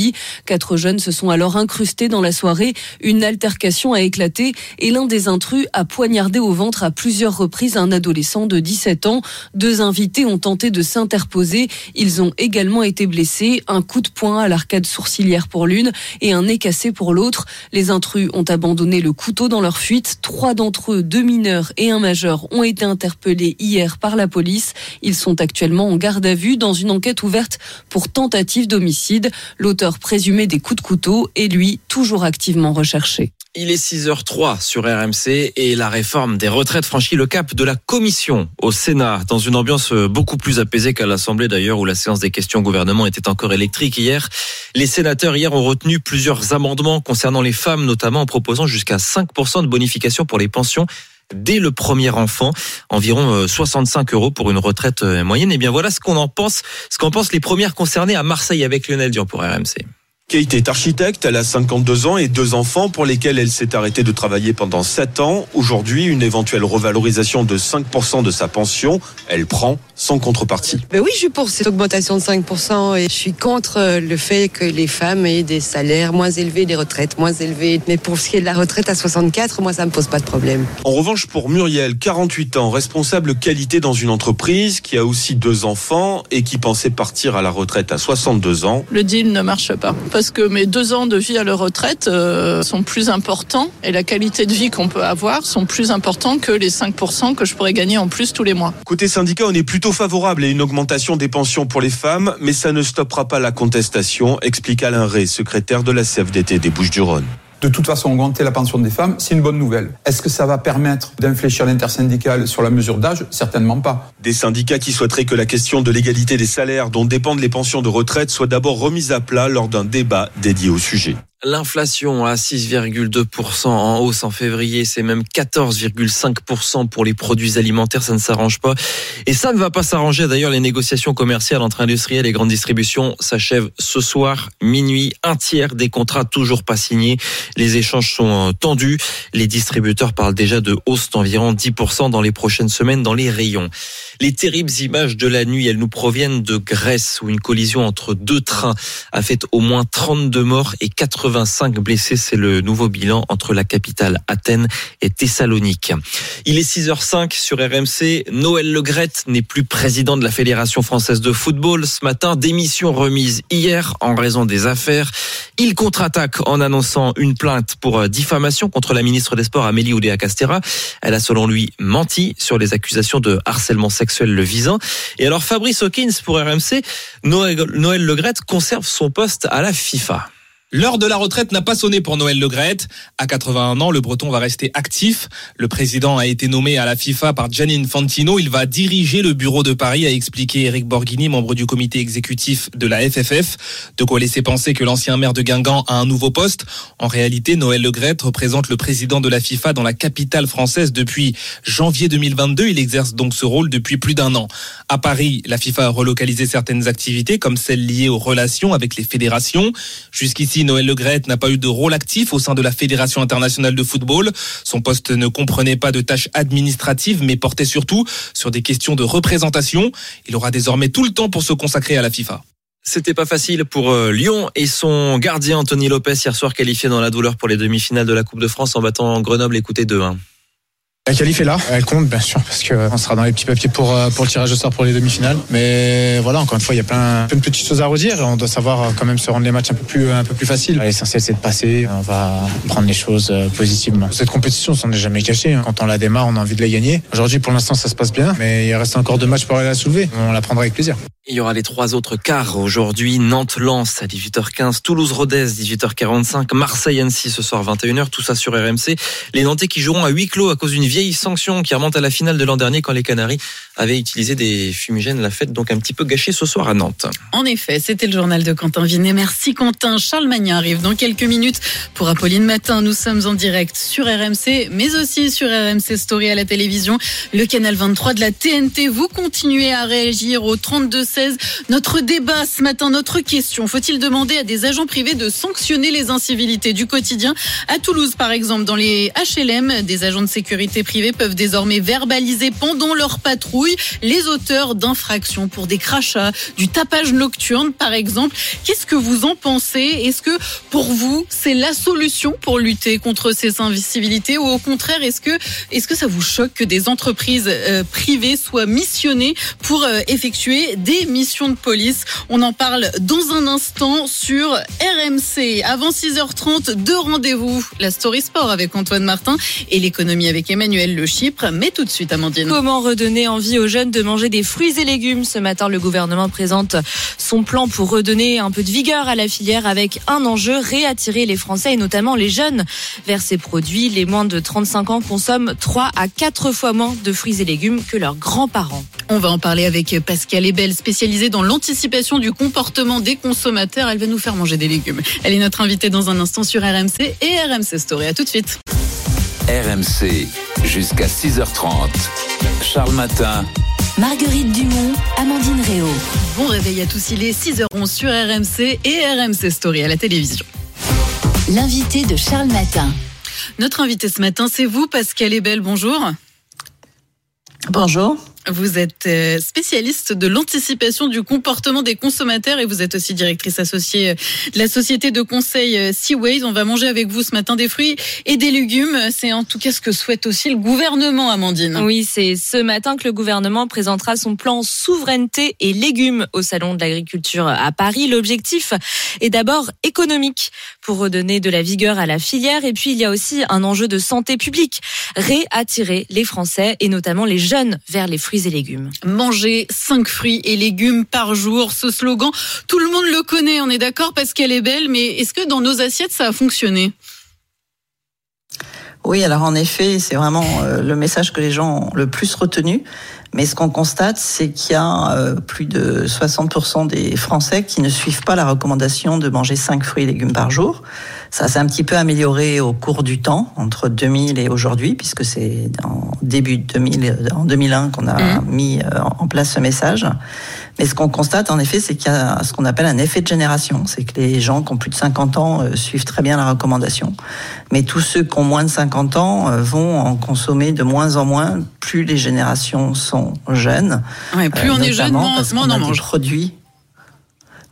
Quatre jeunes se sont alors incrustés dans la soirée. Une altercation a éclaté et l'un des intrus a poignardé au ventre à plusieurs reprises un adolescent de 17 ans. Deux invités ont tenté de s'interposer. Ils ont également été blessés. Un coup de poing à l'arcade sourcilière pour l'une et un nez cassé pour l'autre. Les intrus ont abandonné le couteau dans leur fuite. Trois d'entre eux, deux mineurs et un majeur, ont été interpellés hier par la police. Ils sont actuellement en garde à vue dans une enquête ouverte pour tentative d'homicide. L'auteur présumé des coups de couteau est lui toujours activement recherché. Il est 6h03 sur RMC et la réforme des retraites franchit le cap de la commission au Sénat dans une ambiance beaucoup plus apaisée qu'à l'Assemblée d'ailleurs où la séance des questions au gouvernement était encore électrique hier. Les sénateurs hier ont retenu plusieurs amendements concernant les femmes notamment en proposant jusqu'à 5% de bonification pour les pensions dès le premier enfant, environ euh, 65 euros pour une retraite euh, moyenne. Et bien voilà ce qu'on en pense, ce qu'en pensent les premières concernées à Marseille avec Lionel Dion pour RMC. Kate est architecte, elle a 52 ans et deux enfants pour lesquels elle s'est arrêtée de travailler pendant 7 ans. Aujourd'hui, une éventuelle revalorisation de 5% de sa pension, elle prend sans contrepartie. Ben oui, je suis pour cette augmentation de 5% et je suis contre le fait que les femmes aient des salaires moins élevés, des retraites moins élevées. Mais pour ce qui est de la retraite à 64, moi, ça me pose pas de problème. En revanche, pour Muriel, 48 ans, responsable qualité dans une entreprise qui a aussi deux enfants et qui pensait partir à la retraite à 62 ans. Le deal ne marche pas parce que mes deux ans de vie à la retraite euh, sont plus importants et la qualité de vie qu'on peut avoir sont plus importants que les 5% que je pourrais gagner en plus tous les mois. Côté syndicat, on est plutôt favorable à une augmentation des pensions pour les femmes, mais ça ne stoppera pas la contestation, explique Alain Rey, secrétaire de la CFDT des Bouches-du-Rhône. De toute façon, augmenter la pension des femmes, c'est une bonne nouvelle. Est-ce que ça va permettre d'infléchir l'intersyndicale sur la mesure d'âge? Certainement pas. Des syndicats qui souhaiteraient que la question de l'égalité des salaires dont dépendent les pensions de retraite soit d'abord remise à plat lors d'un débat dédié au sujet. L'inflation à 6,2% en hausse en février, c'est même 14,5% pour les produits alimentaires, ça ne s'arrange pas. Et ça ne va pas s'arranger. D'ailleurs, les négociations commerciales entre industriels et grandes distributions s'achèvent ce soir, minuit, un tiers des contrats toujours pas signés. Les échanges sont euh, tendus. Les distributeurs parlent déjà de hausse d'environ 10% dans les prochaines semaines dans les rayons. Les terribles images de la nuit, elles nous proviennent de Grèce où une collision entre deux trains a fait au moins 32 morts et 85 blessés. C'est le nouveau bilan entre la capitale Athènes et Thessalonique. Il est 6h05 sur RMC. Noël Legrette n'est plus président de la Fédération française de football. Ce matin, démission remise hier en raison des affaires. Il contre-attaque en annonçant une plainte pour euh, diffamation contre la ministre des Sports Amélie Oudéa-Castera. Elle a selon lui menti sur les accusations de harcèlement sexuel le visant. Et alors Fabrice Hawkins pour RMC, Noël, Noël Legrette conserve son poste à la FIFA. L'heure de la retraite n'a pas sonné pour Noël Legrette. À 81 ans, le Breton va rester actif. Le président a été nommé à la FIFA par Gianni Infantino. Il va diriger le bureau de Paris, a expliqué Eric Borghini, membre du comité exécutif de la FFF. De quoi laisser penser que l'ancien maire de Guingamp a un nouveau poste. En réalité, Noël Legrette représente le président de la FIFA dans la capitale française depuis janvier 2022. Il exerce donc ce rôle depuis plus d'un an. À Paris, la FIFA a relocalisé certaines activités comme celles liées aux relations avec les fédérations. Jusqu'ici, Noël Legrette n'a pas eu de rôle actif au sein de la Fédération internationale de football. Son poste ne comprenait pas de tâches administratives, mais portait surtout sur des questions de représentation. Il aura désormais tout le temps pour se consacrer à la FIFA. C'était pas facile pour euh, Lyon et son gardien Anthony Lopez hier soir qualifié dans la douleur pour les demi-finales de la Coupe de France en battant Grenoble écoutez 2-1. La qualif est là, elle compte bien sûr parce qu'on sera dans les petits papiers pour, euh, pour le tirage au sort pour les demi-finales. Mais voilà, encore une fois, il y a plein, plein de petites choses à redire. On doit savoir euh, quand même se rendre les matchs un peu plus, un peu plus faciles. L'essentiel c'est de passer, on va prendre les choses euh, positivement. Cette compétition, on s'en est jamais caché. hein. Quand on la démarre, on a envie de la gagner. Aujourd'hui, pour l'instant, ça se passe bien, mais il reste encore deux matchs pour aller la soulever. On la prendra avec plaisir. Il y aura les trois autres quarts aujourd'hui. Nantes-Lens à 18h15, Toulouse-Rodez 18h45, Marseille-Annecy ce soir 21h, tout ça sur RMC. Les Nantais qui joueront à huis clos à cause d'une vieille sanction qui remonte à la finale de l'an dernier quand les Canaries avaient utilisé des fumigènes. La fête donc un petit peu gâchée ce soir à Nantes. En effet, c'était le journal de Quentin Vinet. Merci Quentin. Charles Magnin arrive dans quelques minutes pour Apolline Matin. Nous sommes en direct sur RMC, mais aussi sur RMC Story à la télévision, le canal 23 de la TNT. Vous continuez à réagir au 32 16. Notre débat ce matin, notre question. Faut-il demander à des agents privés de sanctionner les incivilités du quotidien? À Toulouse, par exemple, dans les HLM, des agents de sécurité privés peuvent désormais verbaliser pendant leur patrouille les auteurs d'infractions pour des crachats, du tapage nocturne, par exemple. Qu'est-ce que vous en pensez? Est-ce que pour vous, c'est la solution pour lutter contre ces incivilités ou au contraire, est-ce que, est-ce que ça vous choque que des entreprises euh, privées soient missionnées pour euh, effectuer des missions de police? On en parle dans un instant sur RMC. Avant 6h30, deux rendez-vous. La Story Sport avec Antoine Martin et l'économie avec Emmanuel Le Chypre. Mais tout de suite, Amandine. Comment redonner envie aux jeunes de manger des fruits et légumes Ce matin, le gouvernement présente son plan pour redonner un peu de vigueur à la filière avec un enjeu, réattirer les Français et notamment les jeunes vers ces produits. Les moins de 35 ans consomment 3 à 4 fois moins de fruits et légumes que leurs grands-parents. On va en parler avec Pascal Ebel, spécialisée dans l'anticipation du comportement des consommateurs. Elle va nous faire manger des légumes. Elle est notre invitée dans un instant sur RMC et RMC Story. À tout de suite. RMC jusqu'à 6h30. Charles Matin. Marguerite Dumont, Amandine Réau. Bon réveil à tous, il est 6h11 sur RMC et RMC Story à la télévision. L'invité de Charles Matin. Notre invité ce matin, c'est vous, Pascal Ebel. Bonjour. Bonjour. Vous êtes euh, spécialiste de l'anticipation du comportement des consommateurs et vous êtes aussi directrice associée euh, de la société de conseil euh, Seaways. On va manger avec vous ce matin des fruits et des légumes. C'est en tout cas ce que souhaite aussi le gouvernement, Amandine. Oui, c'est ce matin que le gouvernement présentera son plan souveraineté et légumes au Salon de l'agriculture à Paris. L'objectif est d'abord économique pour redonner de la vigueur à la filière et puis il y a aussi un enjeu de santé publique, réattirer les Français et notamment les jeunes vers les fruits et légumes. Manger 5 fruits et légumes par jour, ce slogan, tout le monde le connaît, on est d'accord parce qu'elle est belle, mais est-ce que dans nos assiettes ça a fonctionné? Oui, alors en effet, c'est vraiment euh, le message que les gens ont le plus retenu. Mais ce qu'on constate, c'est qu'il y a euh, plus de 60% des Français qui ne suivent pas la recommandation de manger 5 fruits et légumes par jour. Ça s'est un petit peu amélioré au cours du temps, entre 2000 et aujourd'hui, puisque c'est en début 2000, en 2001 qu'on a mis euh, en place ce message. Mais ce qu'on constate, en effet, c'est qu'il y a ce qu'on appelle un effet de génération. C'est que les gens qui ont plus de 50 ans euh, suivent très bien la recommandation. Mais tous ceux qui ont moins de 50 ans euh, vont en consommer de moins en moins, plus les générations sont jeunes. Ouais, plus on est jeune, moins, on qu'on en mange. produits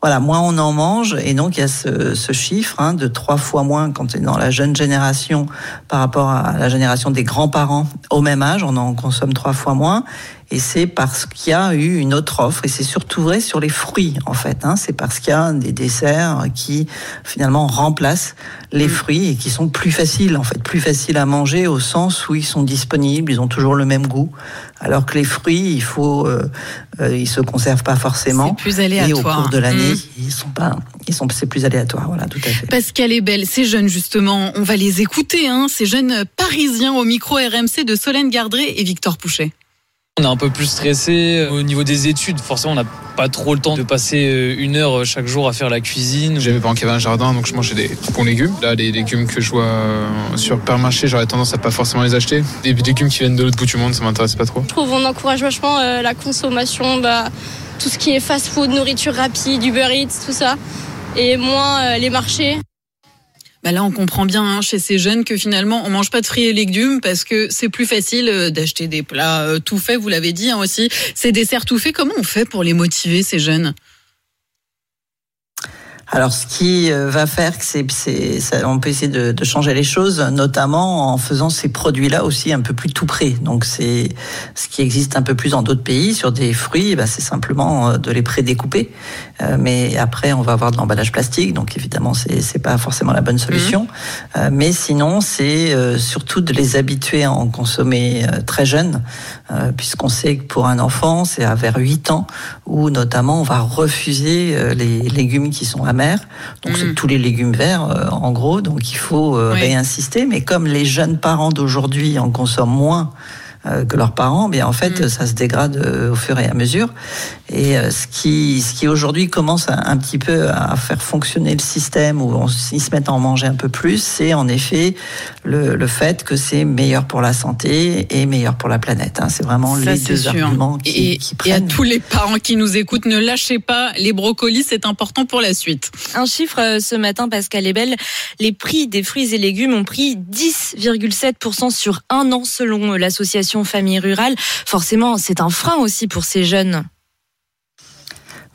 voilà, moins on en mange, et donc il y a ce, ce chiffre hein, de trois fois moins quand on est dans la jeune génération par rapport à la génération des grands-parents au même âge, on en consomme trois fois moins, et c'est parce qu'il y a eu une autre offre, et c'est surtout vrai sur les fruits en fait, hein, c'est parce qu'il y a des desserts qui finalement remplacent les fruits et qui sont plus faciles en fait, plus faciles à manger au sens où ils sont disponibles, ils ont toujours le même goût, alors que les fruits, il faut, euh, euh, ils se conservent pas forcément. C'est plus Et au aléatoire. cours de l'année, Mm. ils sont pas, ils sont, c'est plus aléatoire, voilà, tout à fait. Pascal est belle, ces jeunes justement, on va les écouter, hein, ces jeunes parisiens au micro RMC de Solène Gardré et Victor Pouchet. On est un peu plus stressé au niveau des études. Forcément, on n'a pas trop le temps de passer euh, une heure chaque jour à faire la cuisine. J'ai mes parents qui avaient un jardin, donc je mangeais des bons légumes. Là, les légumes que je vois euh, sur Permarché, j'aurais tendance à pas forcément les acheter. Des légumes qui viennent de l'autre bout du monde, ça m'intéresse pas trop. Je trouve on encourage vachement euh, la consommation, bah, tout ce qui est fast-food, nourriture rapide, Uber Eats, tout ça, et moins euh, les marchés. Bah là, on comprend bien hein, chez ces jeunes que finalement, on mange pas de fruits et légumes parce que c'est plus facile euh, d'acheter des plats euh, tout faits. Vous l'avez dit hein, aussi, ces desserts tout faits. Comment on fait pour les motiver ces jeunes? Alors, ce qui euh, va faire c'est, on peut essayer de, de changer les choses, notamment en faisant ces produits-là aussi un peu plus tout près. Donc, c'est ce qui existe un peu plus dans d'autres pays sur des fruits, bah, c'est simplement de les prédécouper. Euh, mais après, on va avoir de l'emballage plastique, donc évidemment, c'est, c'est pas forcément la bonne solution. Euh, mais sinon, c'est euh, surtout de les habituer à en consommer euh, très jeunes, euh, puisqu'on sait que pour un enfant, c'est à vers 8 ans où notamment on va refuser euh, les légumes qui sont amers. Donc c'est tous les légumes verts euh, en gros. Donc il faut euh, Oui. réinsister. Mais comme les jeunes parents d'aujourd'hui en consomment moins que leurs parents, bien en fait ça se dégrade au fur et à mesure. Et euh, ce qui, ce qui aujourd'hui commence un petit peu à faire fonctionner le système où on s'y se met à en manger un peu plus, c'est en effet le, le fait que c'est meilleur pour la santé et meilleur pour la planète. hein. C'est vraiment Ça, les deux sûr. arguments qui, et, qui et à tous les parents qui nous écoutent, ne lâchez pas les brocolis, c'est important pour la suite. Un chiffre euh, ce matin, Pascal Ebel, les prix des fruits et légumes ont pris 10,7% sur un an selon euh, l'association Famille Rurale. Forcément, c'est un frein aussi pour ces jeunes.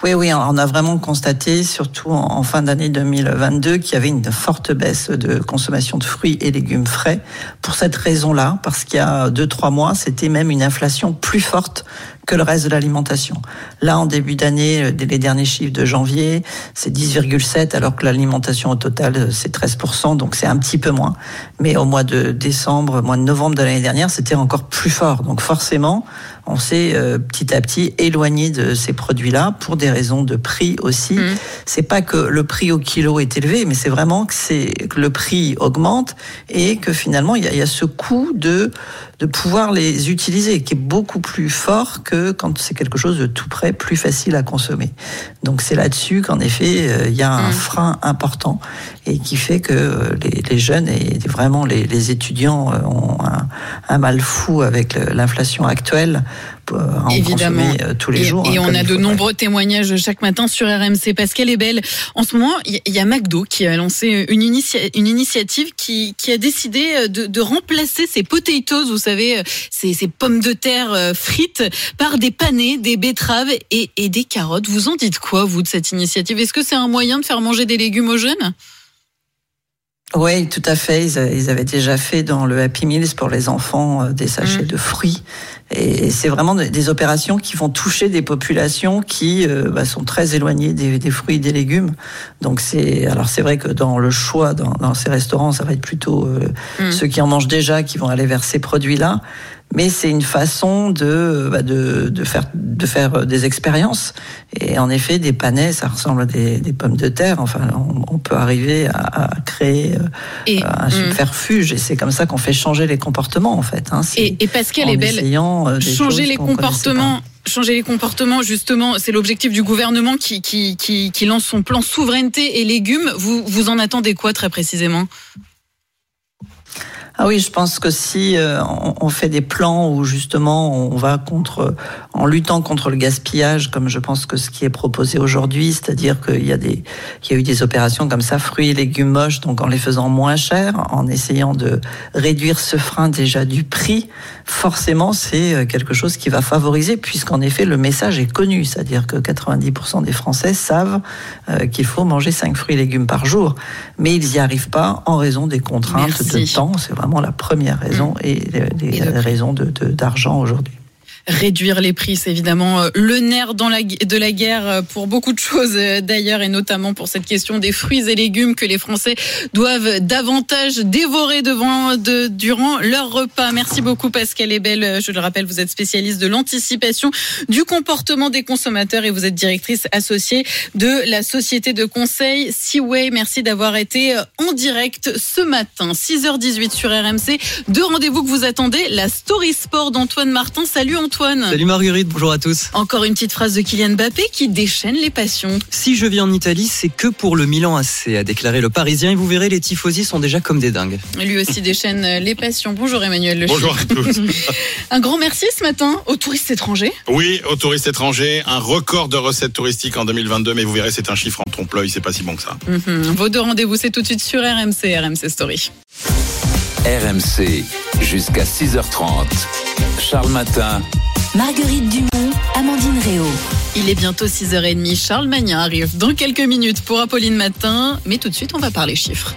Oui, oui, on a vraiment constaté, surtout en fin d'année 2022, qu'il y avait une forte baisse de consommation de fruits et légumes frais. Pour cette raison-là, parce qu'il y a deux, trois mois, c'était même une inflation plus forte que le reste de l'alimentation. Là, en début d'année, euh, dès les derniers chiffres de janvier, c'est 10,7, alors que l'alimentation au total, euh, c'est 13%, donc c'est un petit peu moins. Mais au mois de décembre, mois de novembre de l'année dernière, c'était encore plus fort. Donc forcément, on s'est euh, petit à petit éloigné de ces produits-là pour des raisons de prix aussi. C'est pas que le prix au kilo est élevé, mais c'est vraiment que c'est que le prix augmente et que finalement il y y a ce coût de de pouvoir les utiliser qui est beaucoup plus fort que quand c'est quelque chose de tout près, plus facile à consommer. Donc c'est là-dessus qu'en effet euh, il y a un frein important et qui fait que euh, les, les jeunes et vraiment les, les étudiants euh, ont un, un mal fou avec l'inflation actuelle à en consommer tous les et, jours. Et hein, on a de nombreux témoignages chaque matin sur RMC. Pascal est belle. En ce moment, il y a McDo qui a lancé une, initia- une initiative qui, qui a décidé de, de remplacer ces potatoes, vous savez, ces, ces pommes de terre euh, frites, par des panais, des betteraves et, et des carottes. Vous en dites quoi, vous, de cette initiative? Est-ce que c'est un moyen de faire manger des légumes aux jeunes? Oui, tout à fait. Ils, avaient déjà fait dans le Happy Meals pour les enfants euh, des sachets Mm. de fruits. Et c'est vraiment des- opérations qui vont toucher des populations qui euh, bah, sont très éloignées des, des fruits et des légumes. Donc c'est alors c'est vrai que dans le choix dans, dans ces restaurants, ça va être plutôt euh, Mm. ceux qui en mangent déjà qui vont aller vers ces produits-là. Mais c'est une façon de, bah, de, de, faire, de faire des expériences. Et en effet, des panais, ça ressemble à des, des pommes de terre. Enfin, on, on peut arriver à, à créer euh, Et- un Mm. subterfuge. Et c'est comme ça qu'on fait changer les comportements, en fait. Hein. Et, et Pascal est belle. euh, changer les comportements. Changer les comportements, justement, c'est l'objectif du gouvernement qui, qui, qui, qui lance son plan souveraineté et légumes. Vous, vous en attendez quoi très précisément? Ah oui, je pense que si euh, on, fait des plans où justement on va contre, en luttant contre le gaspillage, comme je pense que ce qui est proposé aujourd'hui, c'est-à-dire qu'il y a des, qu'il y a eu des opérations comme ça, fruits et légumes moches, donc en les faisant moins chers, en essayant de réduire ce frein déjà du prix, forcément c'est euh, quelque chose qui va favoriser, puisqu'en effet le message est connu, c'est-à-dire que 90% des Français savent euh, qu'il faut manger 5 fruits et légumes par jour, mais ils n'y arrivent pas en raison des contraintes Merci. de temps. C'est vraiment la première raison et les, les raisons de- de- d'argent aujourd'hui. Réduire les prix, c'est évidemment euh, le nerf de la guerre euh, pour beaucoup de choses euh, d'ailleurs, et notamment pour cette question des fruits et légumes que les Français doivent davantage dévorer devant, de, durant leur repas. Merci beaucoup Pascal Ebel. Je le rappelle, vous êtes spécialiste de l'anticipation du comportement des consommateurs et vous êtes directrice associée de la société de conseil Seaway. Merci d'avoir été en direct ce matin, 6h18 sur RMC. Deux rendez-vous que vous attendez, la Story Sport d'Antoine Martin. Salut Antoine. Salut Marguerite, bonjour à tous. Encore une petite phrase de Kylian Mbappé qui déchaîne les passions. Si je vis en Italie, c'est que pour le Milan AC, a déclaré le Parisien. Et vous verrez, les tifosi sont déjà comme des dingues. Lui aussi déchaîne les passions. Bonjour Emmanuel Le Bonjour à tous. Un grand merci ce matin aux touristes étrangers. Oui, aux touristes étrangers, un record de recettes touristiques en 2022, mais vous verrez, c'est un chiffre en trompe-l'œil, c'est pas si bon que ça. Mhm. Vos deux rendez-vous, c'est tout de suite sur RMC, RMC Story. RMC, jusqu'à 6h30. Charles Matin. Marguerite Dumont, Amandine Réau. Il est bientôt 6h30. Charles Magnin arrive dans quelques minutes pour Apolline Matin. Mais tout de suite, on va parler chiffres.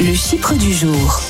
Le chiffre du jour.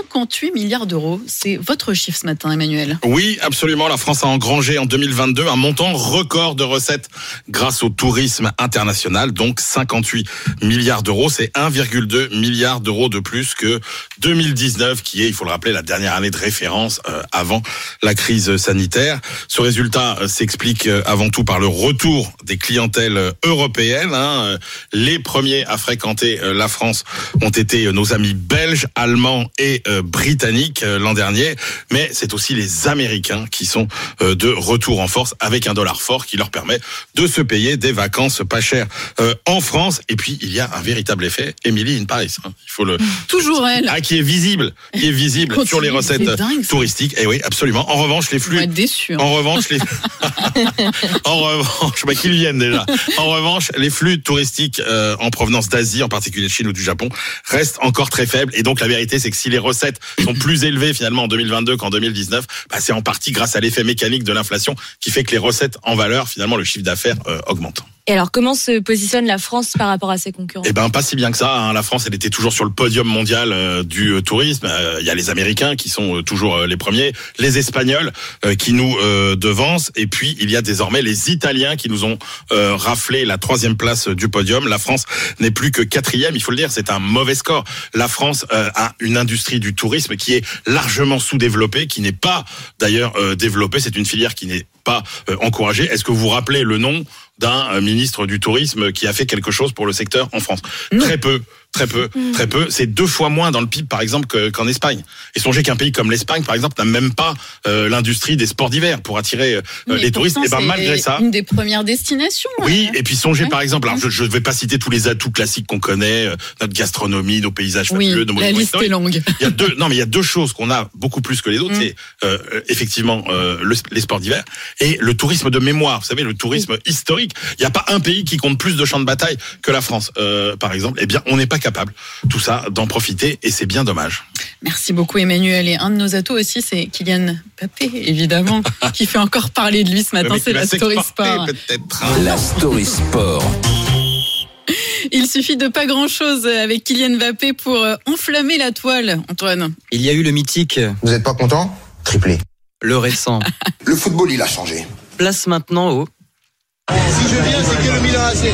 58 milliards d'euros, c'est votre chiffre ce matin, Emmanuel. Oui, absolument. La France a engrangé en 2022 un montant record de recettes grâce au tourisme international, donc 58 milliards d'euros. C'est 1,2 milliard d'euros de plus que 2019, qui est, il faut le rappeler, la dernière année de référence euh, avant la crise sanitaire. Ce résultat euh, s'explique euh, avant tout par le retour des clientèles européennes. hein. Les premiers à fréquenter la France ont été nos amis belges, allemands et britanniques euh, l'an dernier, mais c'est aussi les Américains qui sont euh, de retour en force avec un dollar fort qui leur permet de se payer des vacances pas chères euh, en France. Et puis il y a un véritable effet, Emily in Paris. hein. Il faut le Toujours elle. ah, qui est visible, qui est visible Continue, sur les recettes dingue, touristiques. Et oui, absolument. En revanche, les On va flux. être déçus. hein. En revanche, les en revanche, bah, qu'ils viennent déjà. En revanche, les flux touristiques euh, en provenance d'Asie, en particulier de Chine ou du Japon, restent encore très faibles. Et donc la vérité, c'est que si les recettes sont plus élevées finalement en 2022 qu'en 2019, bah, c'est en partie grâce à l'effet mécanique de l'inflation qui fait que les recettes en valeur, finalement, le chiffre d'affaires euh, augmente. Et alors, comment se positionne la France par rapport à ses concurrents Eh ben pas si bien que ça. hein. La France, elle était toujours sur le podium mondial euh, du euh, tourisme. Euh, Il y a les Américains qui sont toujours les premiers, les Espagnols qui nous devancent, et puis il y a désormais les Italiens qui nous ont raflé la troisième place du podium. La France n'est plus que quatrième. Il faut le dire, c'est un mauvais score. La France a une industrie du tourisme qui est largement sous-développée, qui n'est pas d'ailleurs développée. C'est une filière qui n'est pas encouragée. Est-ce que vous vous rappelez le nom d'un euh, ministre du tourisme qui a fait quelque chose pour le secteur en France. Très peu. Très peu, très peu. C'est deux fois moins dans le PIB, par exemple, que- qu'en Espagne. Et songez qu'un pays comme l'Espagne, par exemple, n'a même pas euh, l'industrie des sports d'hiver pour attirer euh, les touristes. Et ben malgré ça, Une des premières destinations. oui, euh. et puis songez Ouais. par exemple, alors je ne vais pas citer tous les atouts classiques qu'on connaît, euh, notre gastronomie, nos paysages Oui, fabuleux, nos la liste est longue. Il y a deux, non mais il y a deux choses qu'on a beaucoup plus que les autres, Mm. c'est effectivement le- les sports d'hiver et le tourisme de mémoire. Vous savez, le tourisme historique. Il n'y a pas un pays qui compte plus de champs de bataille que la France, par exemple. Eh bien, on n'est pas capable tout ça d'en profiter et c'est bien dommage. Merci beaucoup Emmanuel. Et un de nos atouts aussi, c'est Kylian Mbappé, évidemment, qui fait encore parler de lui ce matin. C'est la story sport. La story sport. Il suffit de pas grand-chose avec Kylian Mbappé pour euh, enflammer la toile, Antoine. Il y a eu le mythique. Vous n'êtes pas content? Triplé. Le récent. Le football, il a changé. Place maintenant au. Si je viens, c'est que le Milan Si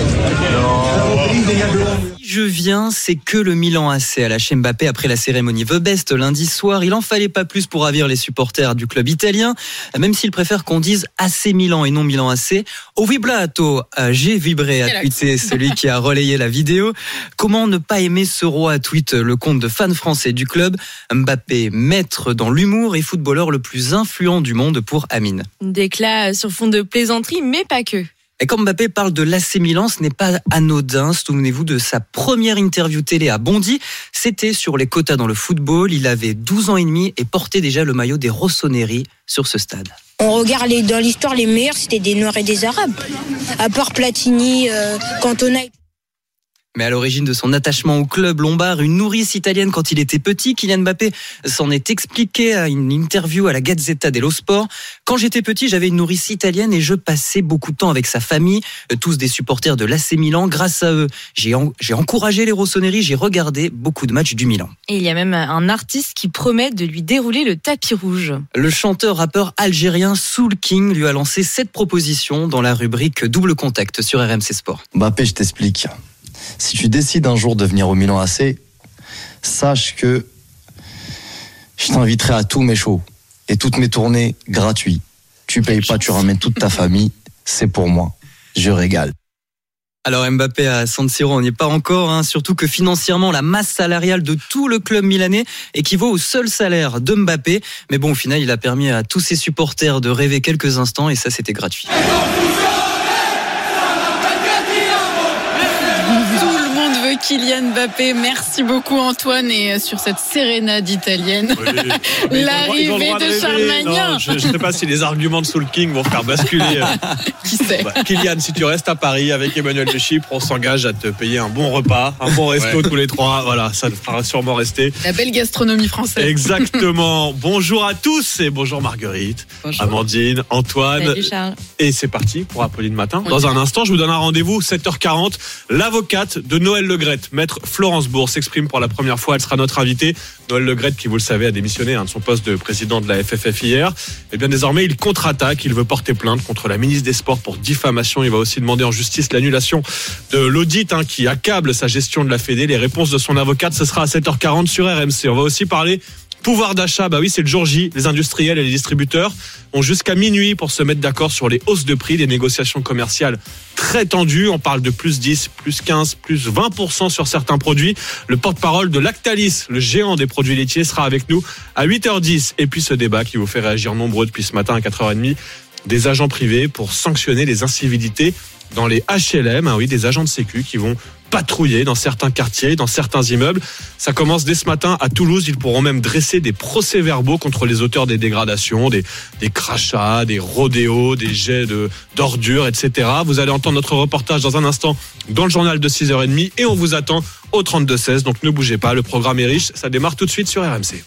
je viens, c'est que le Milan AC à la Mbappé après la cérémonie The Best lundi soir. Il en fallait pas plus pour ravir les supporters du club italien, même s'il préfère qu'on dise AC Milan et non Milan AC. Au vibrato, euh, j'ai vibré, a Quel tweeté celui qui a relayé la vidéo. Comment ne pas aimer ce roi, tweet le compte de fans français du club. Mbappé, maître dans l'humour et footballeur le plus influent du monde pour Amine. Déclat sur fond de plaisanterie, mais pas que. Et quand Mbappé parle de l'AC ce n'est pas anodin. Souvenez-vous de sa première interview télé à Bondy. C'était sur les quotas dans le football. Il avait 12 ans et demi et portait déjà le maillot des Rossoneri sur ce stade. On regarde dans l'histoire, les meilleurs, c'était des Noirs et des Arabes. À part Platini, euh, Cantona. Mais à l'origine de son attachement au club lombard, une nourrice italienne quand il était petit, Kylian Mbappé s'en est expliqué à une interview à la Gazzetta dello Sport. Quand j'étais petit, j'avais une nourrice italienne et je passais beaucoup de temps avec sa famille, tous des supporters de l'AC Milan. Grâce à eux, j'ai en- j'ai encouragé les Rossoneri, j'ai regardé beaucoup de matchs du Milan. Et il y a même un artiste qui promet de lui dérouler le tapis rouge. Le chanteur-rappeur algérien Soul King lui a lancé cette proposition dans la rubrique Double Contact sur RMC Sport. Mbappé, je t'explique. Si tu décides un jour de venir au Milan AC, sache que je t'inviterai à tous mes shows et toutes mes tournées gratuits. Tu payes pas, tu ramènes toute ta famille, c'est pour moi. Je régale. Alors Mbappé à San Siro, on n'y est pas encore, hein, surtout que financièrement la masse salariale de tout le club milanais équivaut au seul salaire de Mbappé. Mais bon, au final, il a permis à tous ses supporters de rêver quelques instants et ça, c'était gratuit. Tout le monde veut Kylian Mbappé. Merci beaucoup Antoine. Et euh, sur cette sérénade italienne, l'arrivée de Charles Magnin. Non, je ne sais pas si les arguments de Soul King vont faire basculer. euh, Qui sait bah, Kylian, si tu restes à Paris avec Emmanuel de Chypre, on s'engage à te payer un bon repas, un bon resto Ouais. tous les trois. Voilà, ça te fera sûrement rester. La belle gastronomie française. Exactement. bonjour à tous et bonjour Marguerite, Amandine, Antoine. Salut Charles. Et c'est parti pour Apolline Matin. Dans un instant, je vous donne un rendez-vous, 7h40. L'avocate de Noël Maître Florence Bourg, s'exprime pour la première fois. Elle sera notre invitée. Noël Legrette, qui vous le savez, a démissionné hein, de son poste de président de la FFF hier. Et bien désormais, il contre-attaque. Il veut porter plainte contre la ministre des Sports pour diffamation. Il va aussi demander en justice l'annulation de l'audit hein, qui accable sa gestion de la Fédé. Les réponses de son avocate, ce sera à 7h40 sur RMC. On va aussi parler Pouvoir d'achat, bah oui, c'est le jour J. Les industriels et les distributeurs ont jusqu'à minuit pour se mettre d'accord sur les hausses de prix, des négociations commerciales très tendues. On parle de plus 10, plus 15, plus 20% sur certains produits. Le porte-parole de Lactalis, le géant des produits laitiers, sera avec nous à 8h10. Et puis ce débat qui vous fait réagir nombreux depuis ce matin à 4h30 des agents privés pour sanctionner les incivilités dans les HLM, ah oui, des agents de sécu qui vont patrouiller dans certains quartiers, dans certains immeubles. Ça commence dès ce matin à Toulouse. Ils pourront même dresser des procès-verbaux contre les auteurs des dégradations, des, des crachats, des rodéos, des jets d'ordures, etc. Vous allez entendre notre reportage dans un instant dans le journal de 6h30 et on vous attend au 32-16. Donc ne bougez pas, le programme est riche. Ça démarre tout de suite sur RMC.